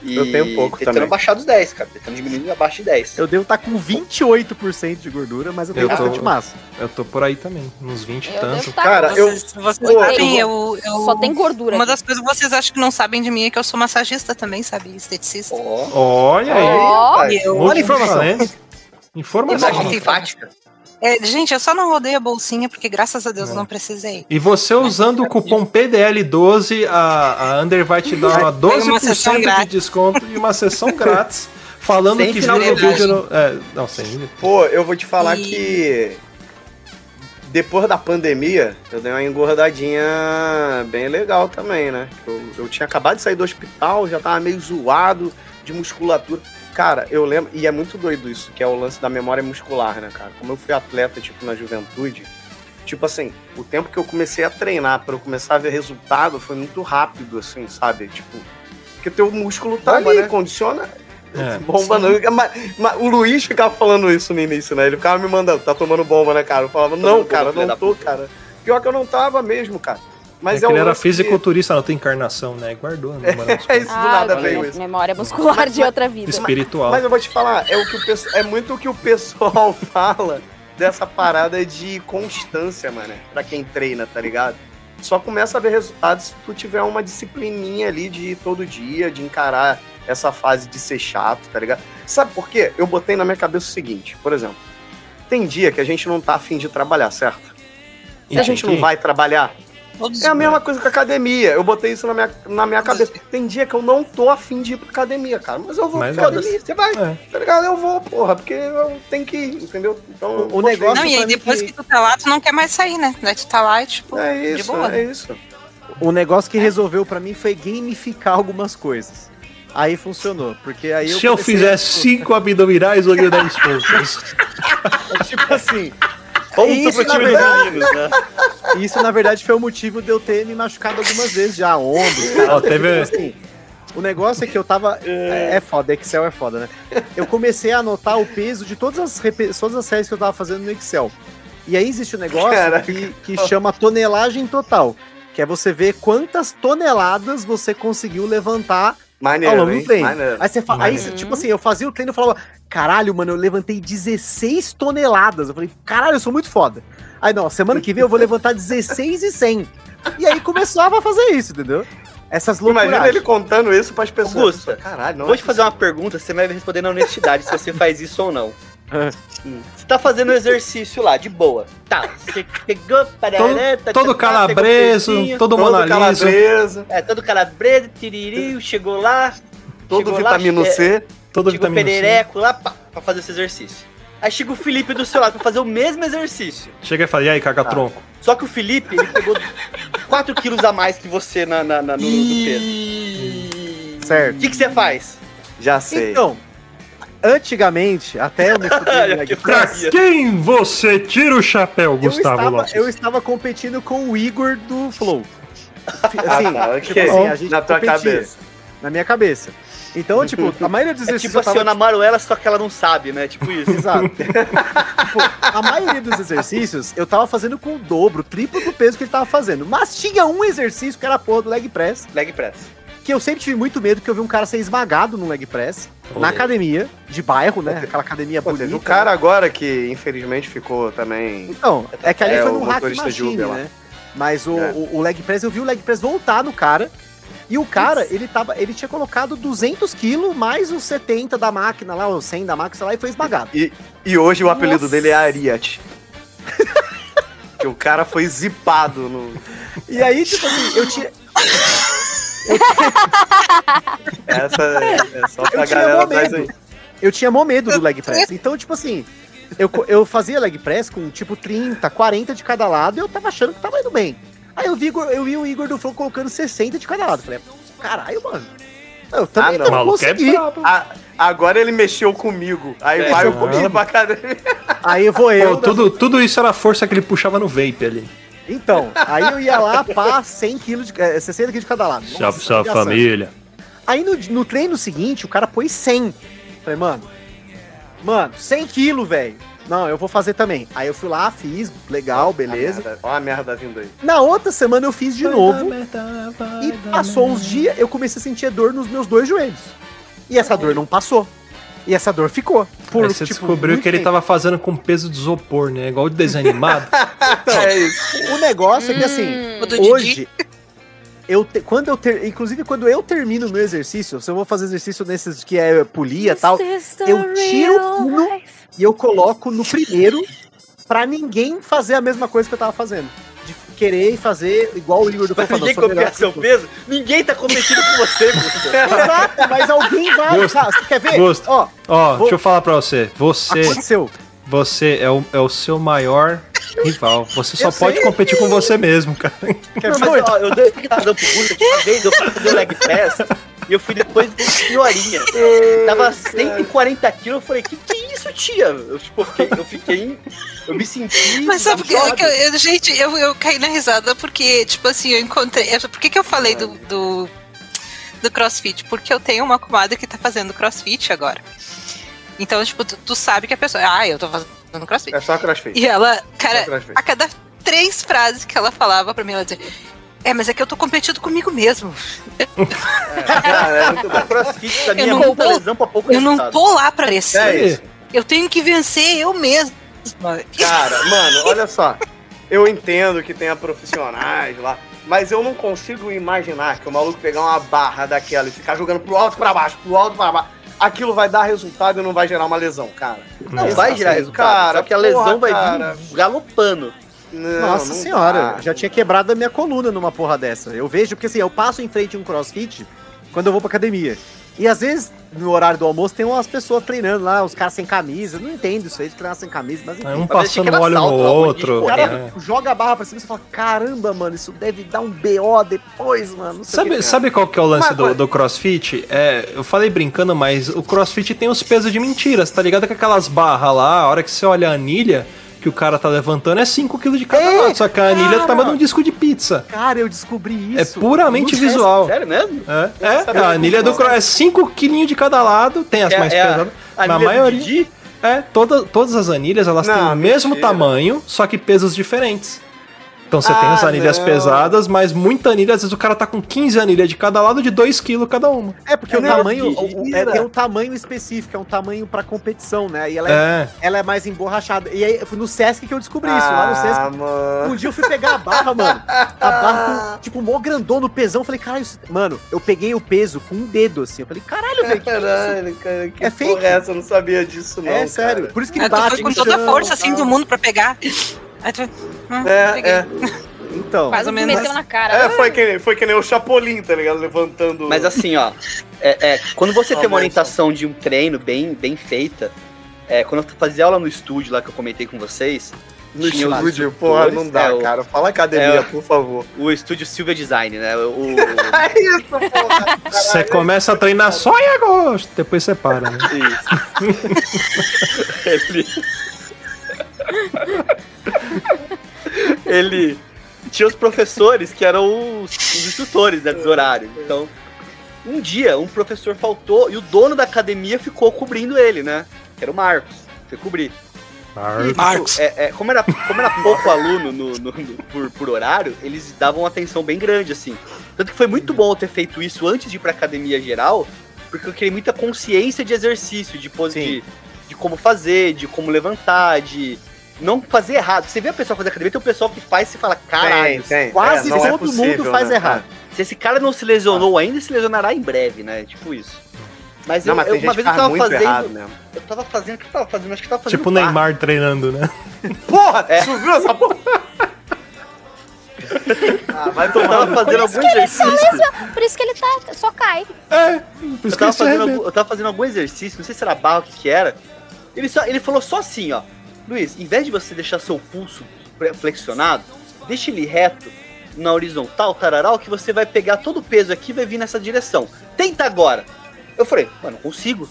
E Eu tenho pouco tentando também. baixar dos 10, cara. Tentando diminuir abaixo de 10. Eu devo estar com 28% de gordura, mas eu tenho Eu tô- bastante massa. Eu tô por aí também, uns 20 e Eu tanto. tá- Cara, eu. Vocês, vocês Pô, sabem, eu eu, eu- Só tem gordura. Uma aqui. das coisas que vocês acham que não sabem de mim é que eu sou massagista também, sabe? Esteticista. Ó. Olha aí. Eu- Olha a informação. Informação. Mensagem enfática. É, gente, eu só não rodei a bolsinha porque graças a Deus eu Não. precisei. E você usando o cupom PDL12, a, a Under vai te dar uma Tem uma sessão 12% de grátis. desconto e uma sessão grátis. Falando Sem que viu no finalidade. vídeo. No, é, não, sem. Pô, eu vou te falar E- que. Depois da pandemia, eu dei uma engordadinha bem legal também, né? Eu, eu tinha acabado de sair do hospital, já tava meio zoado de musculatura. Cara, eu lembro, e é muito doido isso, que é o lance da memória muscular, né, cara? Como eu fui atleta, tipo, na juventude, tipo assim, o tempo que eu comecei a treinar pra eu começar a ver resultado foi muito rápido, assim, sabe? Tipo, porque teu músculo tá Bomba, ali, né? condiciona. É. Bomba não. Mas, mas o Luiz ficava falando isso no início, né? Ele ficava me mandando, tá tomando bomba, né, cara? Eu falava, não, Tomando cara, não tô, cara. Pior que eu não tava mesmo, cara. Mas é é, que um ele era lance que- fisiculturista na tua encarnação, né? Guardou, né? É isso do Ah, nada veio isso. memória muscular de outra vida. espiritual. Mas eu vou te falar, é, o que o pesso- é muito o que o pessoal fala dessa parada de constância, mano. Pra quem treina, tá ligado? Só começa a ver resultados se tu tiver uma disciplininha ali de ir todo dia, de encarar essa fase de ser chato, tá ligado? Sabe por quê? Eu botei na minha cabeça o seguinte, por exemplo. Tem dia que a gente não tá afim de trabalhar, certo? E a gente não vai trabalhar. Todos É a mesma coisa com a academia. Eu botei isso na minha, na minha cabeça. Tem dia que eu não tô afim de ir pra academia, cara. Mas eu vou Mas pra academia. Você vai, É. tá ligado? Eu vou, porra, porque eu tenho que ir, entendeu? Então, O- negócio- Não, e aí depois que- que tu tá lá, tu não quer mais sair, né? Daí tu tá lá e tipo. É de isso, boa. é isso. O negócio que resolveu pra mim foi gamificar algumas coisas. Aí funcionou, porque aí eu Se eu comecei a- fizer 5 abdominais, eu ganho 10 pontos. É tipo assim, Ponto Isso, pro time dos meninos, né? Isso na verdade foi o motivo de eu ter me machucado algumas vezes já, ombros, cara. Ó, teve- assim, o negócio é que eu tava. É, é foda, Excel é foda, né? Eu comecei a anotar o peso de todas as, repe- todas as séries que eu tava fazendo no Excel. E aí existe um negócio Caraca. que, que chama tonelagem total. Que é você ver quantas toneladas você conseguiu levantar Maneiro, ao longo hein? do treino. Maneiro. Aí você fala, aí, Maneiro. tipo assim, eu fazia o treino e falava, caralho, mano, eu levantei 16 toneladas. Eu falei, caralho, eu sou muito foda. Aí não, semana que vem eu vou levantar 16 e 100. E aí começava a fazer isso, entendeu? Essas loucuras. Imagina ele contando isso pras pessoas. Augusto, Caralho, não. Vou é te fazer uma pergunta, você vai responder na honestidade se você faz isso ou não. Você tá fazendo um exercício lá, de boa. Tá, você pegou, parará, tá, Todo tá, tá, calabreso, todo Todo monaliso. calabresa, É, todo calabreso, tiririu, chegou lá. todo chegou lá, vitamina é, C. Todo Chega o vitamina C. perereco lá pá, pra fazer esse exercício. Aí chega o Felipe do seu lado pra fazer o mesmo exercício. Chega e fala, e aí, caga tronco? Só que o Felipe, ele pegou 4 quilos a mais que você na, na- na- no, no peso. Certo. O que, que você faz? Já sei. Então, antigamente, até eu me fudi no leg Pra quem você tira o chapéu, eu Gustavo estava, Lopes? eu estava competindo com o Igor do Flow. Assim, Ah, tá, ok. tipo assim, a gente Na tua competia, cabeça. Na minha cabeça. Então, tipo, a maioria dos É exercícios tipo eu assim, tava eu namoro ela, só que ela não sabe, né? Tipo isso. Exato. Tipo, a maioria dos exercícios eu tava fazendo com o dobro, o triplo do peso que ele tava fazendo. Mas tinha um exercício que era a porra do leg press, Leg press. Que eu sempre tive muito medo que eu vi um cara ser esmagado no leg press, na academia, de bairro, né? Aquela academia Pô, bonita. o cara agora que infelizmente ficou também. Então, é que ali É, foi no hack machine, né? Mas o, É. o, o leg press, eu vi o leg press voltar no cara. E o cara, ele tava, ele tinha colocado 200 quilos mais os 70 da máquina lá, os 100 da máquina sei lá, e foi esmagado. E hoje o apelido dele é Ariat. que o cara foi zipado no. E aí, tipo assim, eu tinha, Essa é só pra Eu tinha galera atrás medo. aí. eu tinha mó medo do leg press. Então, tipo assim, eu, eu fazia leg press com tipo 30, 40 de cada lado e eu tava achando que tava indo bem. Aí eu vi, eu vi o Igor do Flow colocando 60 de cada lado. Falei, caralho, mano. Eu também Ah, não, não, é consegui. brabo. A- agora ele mexeu comigo. Aí É, vai eu comigo pra academia. Aí vou eu. Pô, tudo, tudo isso era a força que ele puxava no vape ali. Então, aí eu ia lá, pá, 100 quilos, de, eh, 60 quilos de cada lado. Nossa, sua família. Aí no, no treino seguinte, o cara pôs 100. Falei, mano, mano, 100 quilos, velho. Não, eu vou fazer também. Aí eu fui lá, fiz, legal, beleza. Ó a merda, ó a merda vindo aí. Na outra semana eu fiz de novo. E passou uns dias, eu comecei a sentir dor nos meus dois joelhos. E essa dor não passou. E essa dor ficou. Por, Aí você tipo, descobriu que ele tava fazendo com peso de isopor, né? Igual de desenho animado. é isso. O negócio é que assim, Didi. hoje. Eu te- quando eu ter, inclusive quando eu termino no exercício, se eu vou fazer exercício nesses que é polia e tal, eu tiro um e eu coloco no primeiro pra ninguém fazer a mesma coisa que eu tava fazendo. Querer fazer igual o Igor do Pra Fofão, ninguém copiar seu tu. peso, ninguém tá competindo com você. Exato, mas alguém vai. Gosto. Você quer ver? Gosto. Ó, Ó, Vou- deixa eu falar pra você. Você, aconteceu. você é o, é o seu maior rival. Você só Eu pode sei. competir com você mesmo, cara. Quer Não, ver? mas ó, eu dei razão pro Gusta que uma vez eu fui fazer o leg press e eu fui depois de senhorinha. Tava 140 quilos, eu falei, que que é isso, tia? Eu, tipo, eu fiquei, eu fiquei, eu me senti... Mas sabe que, baixado. que eu- eu- gente, eu, eu caí na risada porque, tipo assim, eu encontrei. eu- Por que, que eu falei do, do, do crossfit? Porque eu tenho uma comadre que tá fazendo crossfit agora. Então, tipo, tu, tu sabe que a pessoa. Ah, eu tô fazendo crossfit. É só crossfit. E ela, cara, a cada três frases que ela falava pra mim, ela dizia. É, mas é que eu tô competindo comigo mesmo. Cara, é. Crossfit pra mim Eu é não lesão pra pouco Eu não tô lá pra aparecer. É isso. Eu tenho que vencer eu mesmo. Cara, mano, olha só. Eu entendo que tenha profissionais lá, mas eu não consigo imaginar que o maluco pegar uma barra daquela e ficar jogando pro alto e pra baixo, pro alto e pra baixo. Aquilo vai dar resultado e não vai gerar uma lesão, cara. Não Não, vai gerar resultado, cara, só que a lesão porra, vai cara. vir galopando. Não, Nossa não senhora, dá. já tinha quebrado a minha coluna numa porra dessa. Eu vejo, porque assim, eu passo em frente a um crossfit quando eu vou pra academia. E às vezes, no horário do almoço, tem umas pessoas treinando lá, os caras sem camisa. Eu não entendo isso aí de treinar sem camisa, mas enfim. É um passando era óleo no lá, outro. O cara né? joga a barra pra cima e você fala, caramba, mano, isso deve dar um BO depois, mano. Não sei o Sabe, que. sabe qual que é o lance Mas, do, do crossfit? É, eu falei brincando, mas o crossfit tem os pesos de mentiras, tá ligado? Com aquelas barras lá, a hora que você olha a anilha que o cara tá levantando é 5kg de cada É, lado, só que a anilha tá mandando um disco de pizza. Cara, eu descobri É isso. puramente No visual. Sério mesmo? É, é, a anilha do disso. cross é 5 quilinhos de cada lado, tem as É- mais é pesadas, A a do maioria... É, toda, todas as anilhas, elas têm Não, o mesmo mentira. tamanho, só que pesos diferentes. Então você tem Ah, as anilhas não. pesadas, mas muita anilha, às vezes o cara tá com 15 anilhas de cada lado de 2 kg cada uma. É, porque É o tamanho é, tem um tamanho específico, é um tamanho pra competição, né? E ela é, É. ela é mais emborrachada. E aí, foi no Sesc que eu descobri isso. Lá no Sesc, Ah, mano. Um dia eu fui pegar a barra, mano. A barra com, tipo, mó grandão no pesão. Eu falei, caralho, isso- mano, eu peguei o peso com um dedo, assim. Eu falei, caralho, velho, que é? Caralho, cara, que É fake. é essa? Eu não sabia disso, não. É sério. cara. Por isso que tu bate foi com toda a força assim do mundo pra pegar. Aí tu. hum, É, é. Então, Mais ou Me menos. meteu na cara. É, foi que, nem- foi que nem o Chapolin, tá ligado? Levantando. Mas assim, ó, é, é, quando você tem uma orientação de um treino bem, bem feita, é, quando eu fazia aula no estúdio lá que eu comentei com vocês, No Tinha estúdio, porra, não dá, é, o- cara. Fala academia, é, por favor. O estúdio Silvia Design, né? O, É isso, porra. Você começa a treinar só em agosto, depois você para, né? Isso. ele... tinha os professores que eram os, os instrutores né, dos horários. Então, um dia, um professor faltou e o dono da academia ficou cobrindo ele, né? Que era o Marcos. Foi cobrir. E, tipo, Marcos. é- é, como, era, como era pouco aluno no, no- no- por, por horário, eles davam uma atenção bem grande, assim. Tanto que foi muito bom eu ter feito isso antes de ir pra academia geral, porque eu criei muita consciência de exercício, de, de, de como fazer, de como levantar, de não fazer errado. Você vê a pessoa fazer academia, tem um pessoal que faz e você fala, caralho, Tem, tem. Quase É, é todo possível, mundo faz né, errado. se esse cara não se lesionou ainda, se lesionará em breve, né? Tipo isso. Mas, Não, eu, mas eu- uma vez eu tava fazendo. Eu tava fazendo. O que eu tava fazendo? Acho que eu tava fazendo. Tipo o. Neymar treinando, né? Porra, É. tu viu essa porra? ah, vai Eu tava fazendo algum exercício. Por isso que ele tá, só cai. É, por Eu isso que tava, fazendo, algum- eu tava fazendo algum exercício, não sei se era barra, o que que era. Ele, só, ele falou só assim, ó. Luiz, em vez de você deixar seu pulso flexionado, deixa ele reto na horizontal, tararau, que você vai pegar todo o peso aqui e vai vir nessa direção. Tenta agora. Eu falei, mano, não consigo.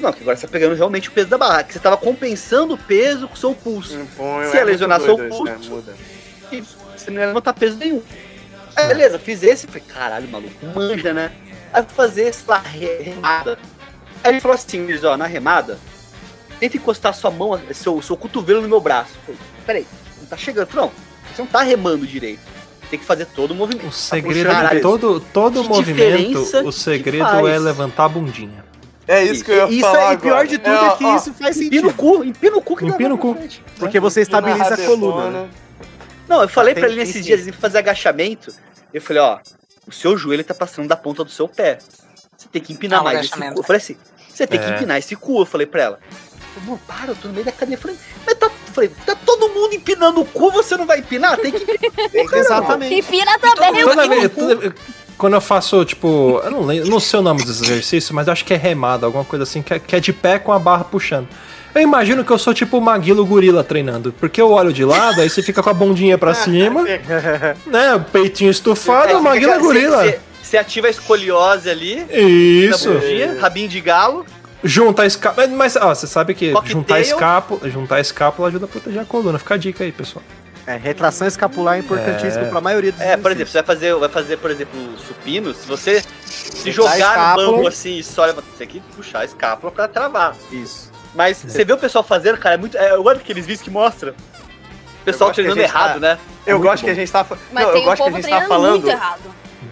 Não, que agora você tá pegando realmente o peso da barra, que você tava compensando o peso com o seu pulso. Põe, Se é lesionar seu pulso. né? Muda. Você não ia levantar peso nenhum. Aí, beleza, fiz esse. Falei, caralho, maluco, manja, né? Aí fazer re- remada. Aí ele falou assim, Luiz, ó, na remada, tenta encostar sua mão, seu, seu cotovelo no meu braço. Eu falei, peraí, não tá chegando. Falei, não, você não tá remando direito. Tem que fazer todo o movimento. O segredo de todo, todo que movimento, o que segredo é levantar a bundinha. É isso que eu ia Isso falar é, e pior de tudo É, é, que ó, isso faz Empina o sentido. cu, empina o cu que Empina o cu. frente. Porque você estabiliza a coluna. né? Não, eu falei Tem- pra ele nesses dias, ele foi fazer agachamento. Eu falei, ó, o seu joelho tá passando da ponta do seu pé. Você tem que empinar Ah, o mais esse agachamento. cu. Eu falei assim, você tem que É. empinar esse cu, eu falei pra ela. Amor, para, eu tô no meio da academia. Eu falei, mas tá, falei, tá todo mundo empinando o cu, você não vai empinar? Tem que. Exatamente. E pira também. Eu- Toda eu- vez, toda- quando eu faço, tipo, eu não lembro, não sei o nome dos exercícios, mas acho que é remada, alguma coisa assim, que é, que é de pé com a barra puxando. Eu imagino que eu sou tipo o Maguilo Gorila treinando, porque eu olho de lado, aí você fica com a bundinha pra cima, né, o peitinho estufado, É, o Maguilo é Gorila. Você, você ativa a escoliose ali, Isso. na bundinha, rabinho de galo. Juntar a escápula. Mas, ó, você sabe que Cocktail. juntar a escápula, juntar a escápula ajuda a proteger a coluna. Fica a dica aí, pessoal. É, retração escapular é importantíssimo É. pra maioria dos É, por exemplo, você vai fazer, vai fazer, por exemplo, supino, se você se a jogar no banco assim e só levanta, você tem que puxar a escápula pra travar. Isso. Mas você vê o pessoal fazendo, cara, é muito. É, eu gosto daqueles vídeos que mostra. O pessoal gosto que a treinando gente tá- errado, né? Eu Muito gosto que bom. a gente tá Não, eu tem um gosto que a gente tá treinando muito falando. errado.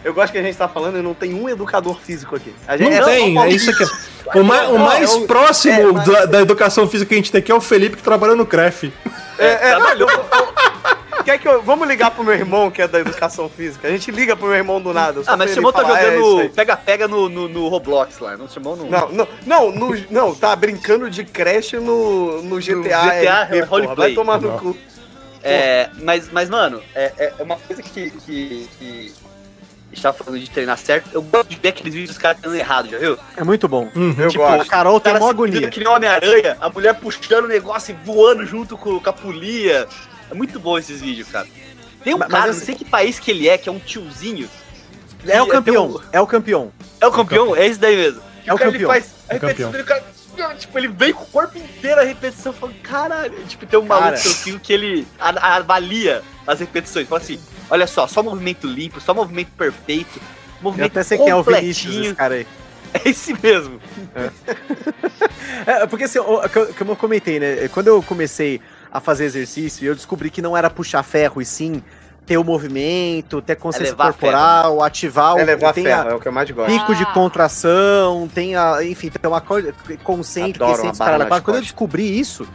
Eu gosto que a gente tá falando e não tem um educador físico aqui. A Não gente tem, é isso aqui. O mais, o Não, mais é o- próximo é, mas- da, da educação física que a gente tem aqui é o Felipe que trabalha no CREF. É, é, não, eu- eu- Quer que eu. Vamos ligar pro meu irmão, que é da educação física. A gente liga pro meu irmão do nada. Ah, mas ele chamou tá é jogando pega-pega no, no, no Roblox lá, não no. Não, não, não, no- não, tá brincando de creche no, no GTA. GTA RP, porra, roleplay. Vai tomar no Não. cu. É, mas, mas, mano, é, é- é uma coisa que, que, que gente tava falando de treinar certo. Eu gosto de ver aqueles vídeos dos caras treinando errado, já viu? É muito bom. Eu Tipo, A gosto. Carol O tem uma agonia. que nem Homem-Aranha, a mulher puxando o negócio e voando junto com, com a polia. É muito bom esses vídeos, cara. Tem um Mas- cara, mas não sei que país que ele é, que é um tiozinho. É o que campeão. um- É o campeão. É o campeão? É esse daí mesmo. É o cara, campeão. Ele faz a É o repetição campeão. dele, o cara, tipo, ele vem com o corpo inteiro a repetição, falando, caralho. Tipo, tem um maluco Cara. que eu sigo que ele avalia as repetições. Fala assim, olha só, só movimento limpo, só movimento perfeito, Eu movimento até sei quem é o Vinícius, esse cara aí. É esse mesmo. É, porque assim, como eu comentei, né? Quando eu comecei a fazer exercício, eu descobri que não era puxar ferro, e sim ter o movimento, ter consciência levar corporal, ativar É o. tem ferro, a é o que eu mais gosto. pico de Ah. contração, tem a. Enfim, tem uma coisa. Barra caralho. nas Quando eu costas. descobri isso,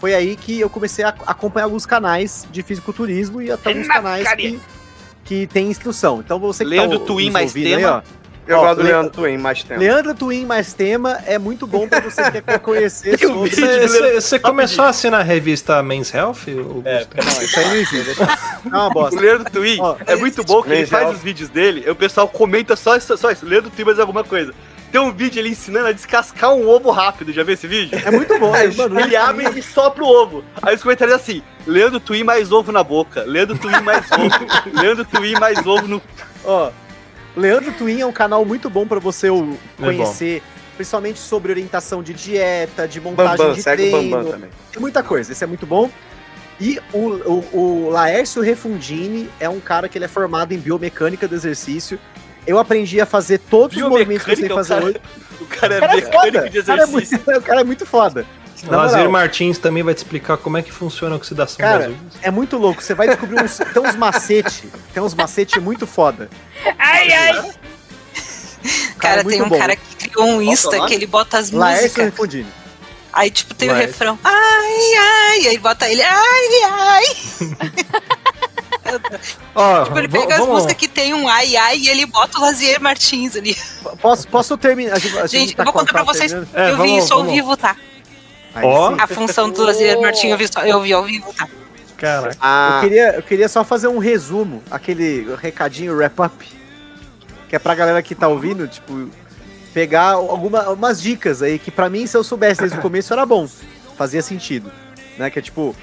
foi aí que eu comecei a acompanhar alguns canais de fisiculturismo e até alguns canais que, que tem instrução. Então você que Leandro tá, Twin mais ouvindo tema. Aí, ó, Eu gosto do Le- Leandro Twin, mais tempo. Leandro Twin mais tema é muito bom pra você que quer conhecer sobre. vídeo Você você começou a assinar a revista Men's Health? Augusto? Não, isso aí não existe. É uma O bosta. Leandro Twin é muito bom que ele faz os vídeos dele, e o pessoal comenta só isso, só isso. Leandro Twin mais alguma coisa. tem um vídeo ele ensinando a descascar um ovo rápido. Já viu esse vídeo? É muito bom, Aí, mano. ele abre e sopra o ovo. Aí os comentários assim: Leandro Twin mais ovo na boca. Leandro Twin mais ovo. Leandro Twin mais ovo no. Ó, Leandro Twin é um canal muito bom pra você o- É conhecer, principalmente sobre orientação de dieta, de montagem Bambam, de segue o treino. Bambam também. Tem muita coisa, esse é muito bom. E o, o, o Laércio Refundini é um cara que ele é formado em biomecânica do exercício. Eu aprendi a fazer todos os movimentos que eu sei fazer o hoje. O cara é O cara é mecânico foda. de O cara é exercício. muito- O cara é muito foda. Na Lazer moral. Martins também vai te explicar como é que funciona a oxidação Cara, das unhas. É muito louco. Você vai descobrir uns, tem uns macete, tem uns macete muito foda. Ai, ai. Cara, muito tem um bom. cara que criou um o Insta que ele bota as Laércio músicas. Aí, tipo, tem o Laércio. refrão. Ai, ai. E aí bota ele. Ai, ai. Ó, Tipo, ele pega as músicas que tem um ai, ai. E ele bota o Lazier Martins ali. Posso, posso terminar? Gente, Gente, tá eu vou contar pra vocês. É, eu vi vamos- isso ao vivo, tá? Ó. A função do Lazier Martins eu vi, só- eu vi ao vivo, tá? Caraca. Ah, Eu queria, eu queria só fazer um resumo, aquele recadinho wrap-up, que é pra galera que tá ouvindo, tipo, pegar alguma, algumas dicas aí, que pra mim, se eu soubesse desde o começo, era bom, fazia sentido, né, que é tipo,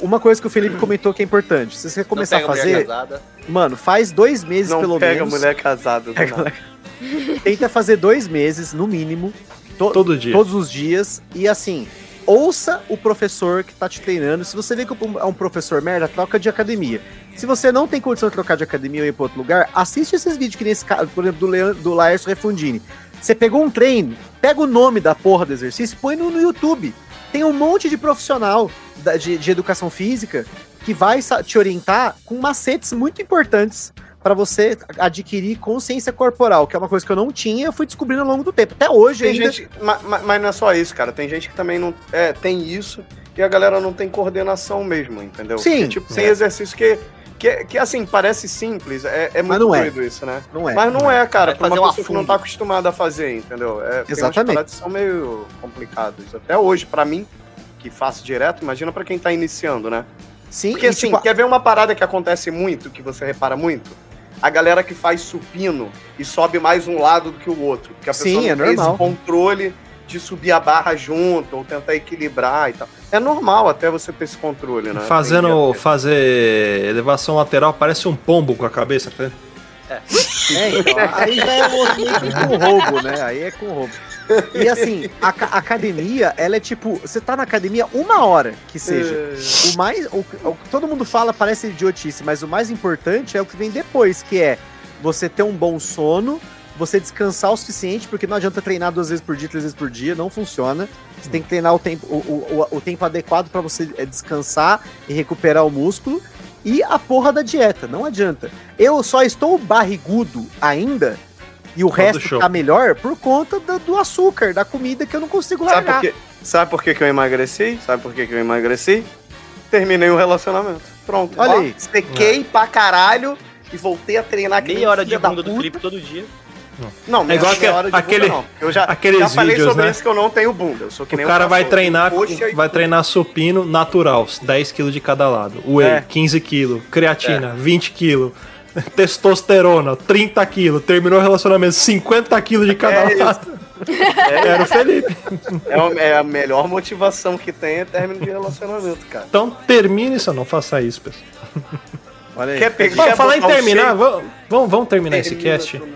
uma coisa que o Felipe comentou que é importante, se você começar a pega fazer, mulher mano, faz dois meses não pelo pega menos, mulher casada. Pega nada. tenta fazer dois meses, no mínimo, to- Todo dia. todos os dias, e assim, ouça o professor que tá te treinando. Se você vê que é um professor merda, troca de academia. Se você não tem condição de trocar de academia ou ir pra outro lugar, assiste esses vídeos que nesse caso, por exemplo, do, Leandro, do Laércio Refundini. Você pegou um treino, pega o nome da porra do exercício e põe no, no YouTube. Tem um monte de profissional da- de, de educação física que vai te orientar com macetes muito importantes para você adquirir consciência corporal, que é uma coisa que eu não tinha, eu fui descobrindo ao longo do tempo. Até hoje Tem ainda. gente, ma- ma- mas não é só isso, cara. Tem gente que também não é, tem isso e a galera não tem coordenação mesmo, entendeu? Sim. Porque, tipo, tem É. exercício que, que, que, assim, parece simples, é, é muito não é. doido isso, né? Não é. Mas não é, cara, Vai pra uma um pessoa que não tá acostumada a fazer, entendeu? É, Exatamente. paradas que são meio complicadas. Até hoje, pra mim, que faço direto, imagina pra quem tá iniciando, né? Sim, Porque e, assim, tipo, quer ver uma parada que acontece muito, que você repara muito? A galera que faz supino e sobe mais um lado do que o outro. Porque a Sim, pessoa é não tem normal. esse controle de subir a barra junto, ou tentar equilibrar e tal. É normal até você ter esse controle, né? Fazendo, Tem fazer elevação lateral, parece um pombo com a cabeça. tá? É, então, aí já é um movimento com roubo, né? Aí é com roubo. E assim, a ca- academia, ela é tipo, você tá na academia uma hora que seja. O mais. O, o que todo mundo fala parece idiotice, mas o mais importante é o que vem depois, que é você ter um bom sono, você descansar o suficiente, porque não adianta treinar duas vezes por dia, três vezes por dia, não funciona. Você tem que treinar o tempo, o, o, o- o tempo adequado para você é, descansar e recuperar o músculo. E a porra da dieta, não adianta. Eu só estou barrigudo ainda, e o resto show. tá melhor por conta do, do açúcar, da comida que eu não consigo Sabe por, largar. quê? Sabe por que, que eu emagreci? Sabe por que, que eu emagreci? Terminei o relacionamento. Pronto. Olha Ó, aí. Sequei pra caralho e voltei a treinar que nem Meia hora de bunda do. Felipe todo dia. Não, meia, igual meia aque- hora de aquele- bunda, não. Eu já, aqueles já falei vídeos, sobre né? isso que eu não tenho bunda. Eu sou que nem O cara um vai treinar, vai treinar supino natural, 10 kg de cada lado. Whey, É. 15 kg. Creatina, 20 kg. Testosterona, 30 kg. Terminou o relacionamento, 50 kg de cada É lado. Era o Felipe. É, a- é a melhor motivação que tem é término de relacionamento, cara. Então termine isso, não faça isso, pessoal. Olha aí. Quer pegar Vamos quer falar em terminar, vamos, vamos, vamos terminar esse Termina cast. tudo.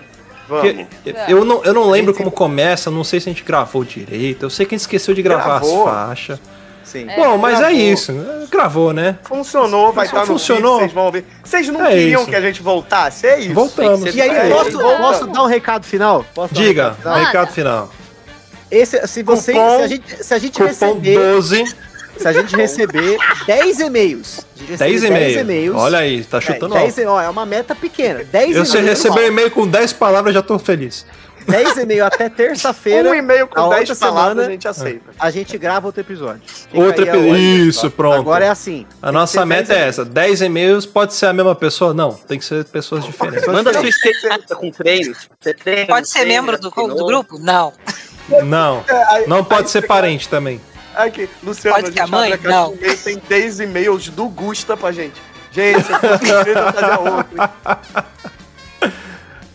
Porque Vamos. eu não, eu não lembro como começa, não sei se a gente gravou direito. Eu sei que a gente esqueceu de gravar Gravou. as faixas. Sim. Bom, mas é gravou. isso. Gravou, né? Funcionou, vai Só estar no funcionou. vídeo, vocês vão ver. Vocês não É queriam isso. que a gente voltasse? É isso. Voltamos. E aí, É, posso, posso dar um recado final? Posso dar um Diga, recado final? Recado final. Esse, se você, Cupom- se a gente, se a gente receber, 12, se a gente receber 10 e-mails, a gente receber 10 10 e-mails. Olha aí, tá chutando é, alto. 10, e- ó, é uma meta pequena. 10 Eu se e-mails, receber um e-mail com 10 palavras, já tô feliz. 10 e-mails até terça-feira, Um e-mail com a 10 outra palavras semana- a gente aceita. a gente grava outro episódio. Fica Outro episódio. Isso, só. pronto. Agora é assim. A nossa meta 10 é essa. 10 e-mails pode ser a mesma pessoa? Não, tem que ser pessoas diferentes. Manda sua experiência com treinos. Você treina, Pode ser membro do, do grupo? Não. Não, É, não pode ser parente também. Aqui, Luciano, Pode a ser a gente mãe? abre a Não. e-mail, tem 10 e-mails do Gusta pra gente. Gente, eu fazia outro.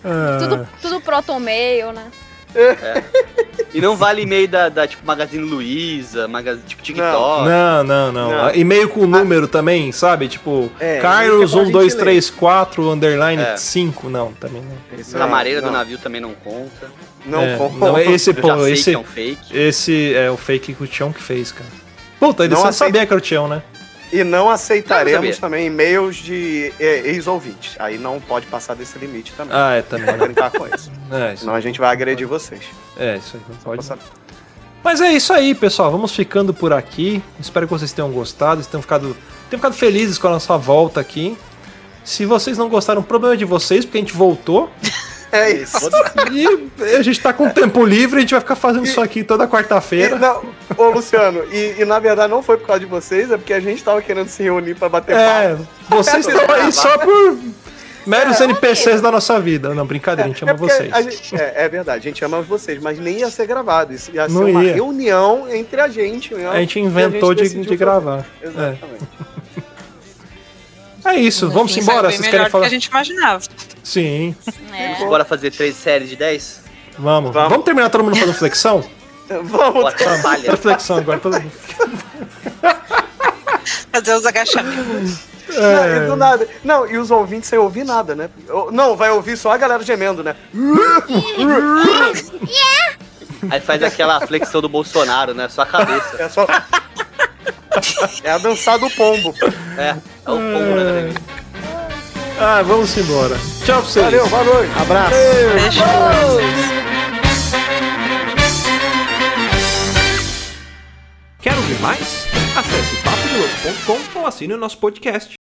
Ah, Tudo, tudo protomail, né? É. E não vale e-mail da, da, tipo Magazine Luiza, Magazine, tipo TikTok. Não, não, não. Não. E-mail com número também, sabe? Tipo, É, Carlos fica pra 1, 2, gente ler. 3, 4, underline É. 5. Não, também não. Isso Na é, mareira do navio também não conta. Não, É, conta. não, esse, Eu já pô, sei esse, que é um fake. esse é o fake que o Tião que fez, cara. Puta, ele Não não aceita- sabia que era o Tião, né? E não aceitaremos Não, também e-mails de é, ex-ouvintes. Aí não pode passar desse limite também. Ah, é, também. Pode né? brincar com isso. É, isso, Senão a gente vai agredir vocês. é, isso aí, não pode. Passa- Mas é isso aí, pessoal. Vamos ficando por aqui. Espero que vocês tenham gostado, tenham ficado, tenham ficado felizes com a nossa volta aqui. Se vocês não gostaram, o problema é de vocês, porque a gente voltou. É isso. E a gente tá com tempo livre, a gente vai ficar fazendo isso aqui toda E, quarta-feira. não, ô Luciano, e, e na verdade não foi por causa de vocês, é porque a gente tava querendo se reunir pra bater É, papo. vocês estão aí só por meros É, NPCs da nossa vida. Não, brincadeira, a gente ama porque vocês. a gente- é, é verdade, a gente ama vocês, mas nem ia ser gravado. Isso ia ser Não uma ia. reunião entre a gente. né? A gente E inventou de, decidiu de fazer. gravar. É. Exatamente. É isso, No vamos fim, embora. Vocês querem falar? que a gente imaginava. Sim, É. Bora fazer três séries de 10? vamos. Vamos. vamos. terminar todo mundo fazendo flexão? Vamos. Bora, flexão agora. Todo mundo. Fazer os agachamentos. Não, É. e do nada. Não, e os ouvintes sem ouvir nada, né? Não, vai ouvir só a galera gemendo, né? Aí faz aquela flexão do Bolsonaro, né? Só a cabeça. É só. É a dançar do pombo. É, é o pombo, né? Ah, vamos embora. Tchau pra vocês. Valeu, boa noite. Abraço. Beijo. Quer ouvir mais? Acesse papodelouco.com ou assine o nosso podcast.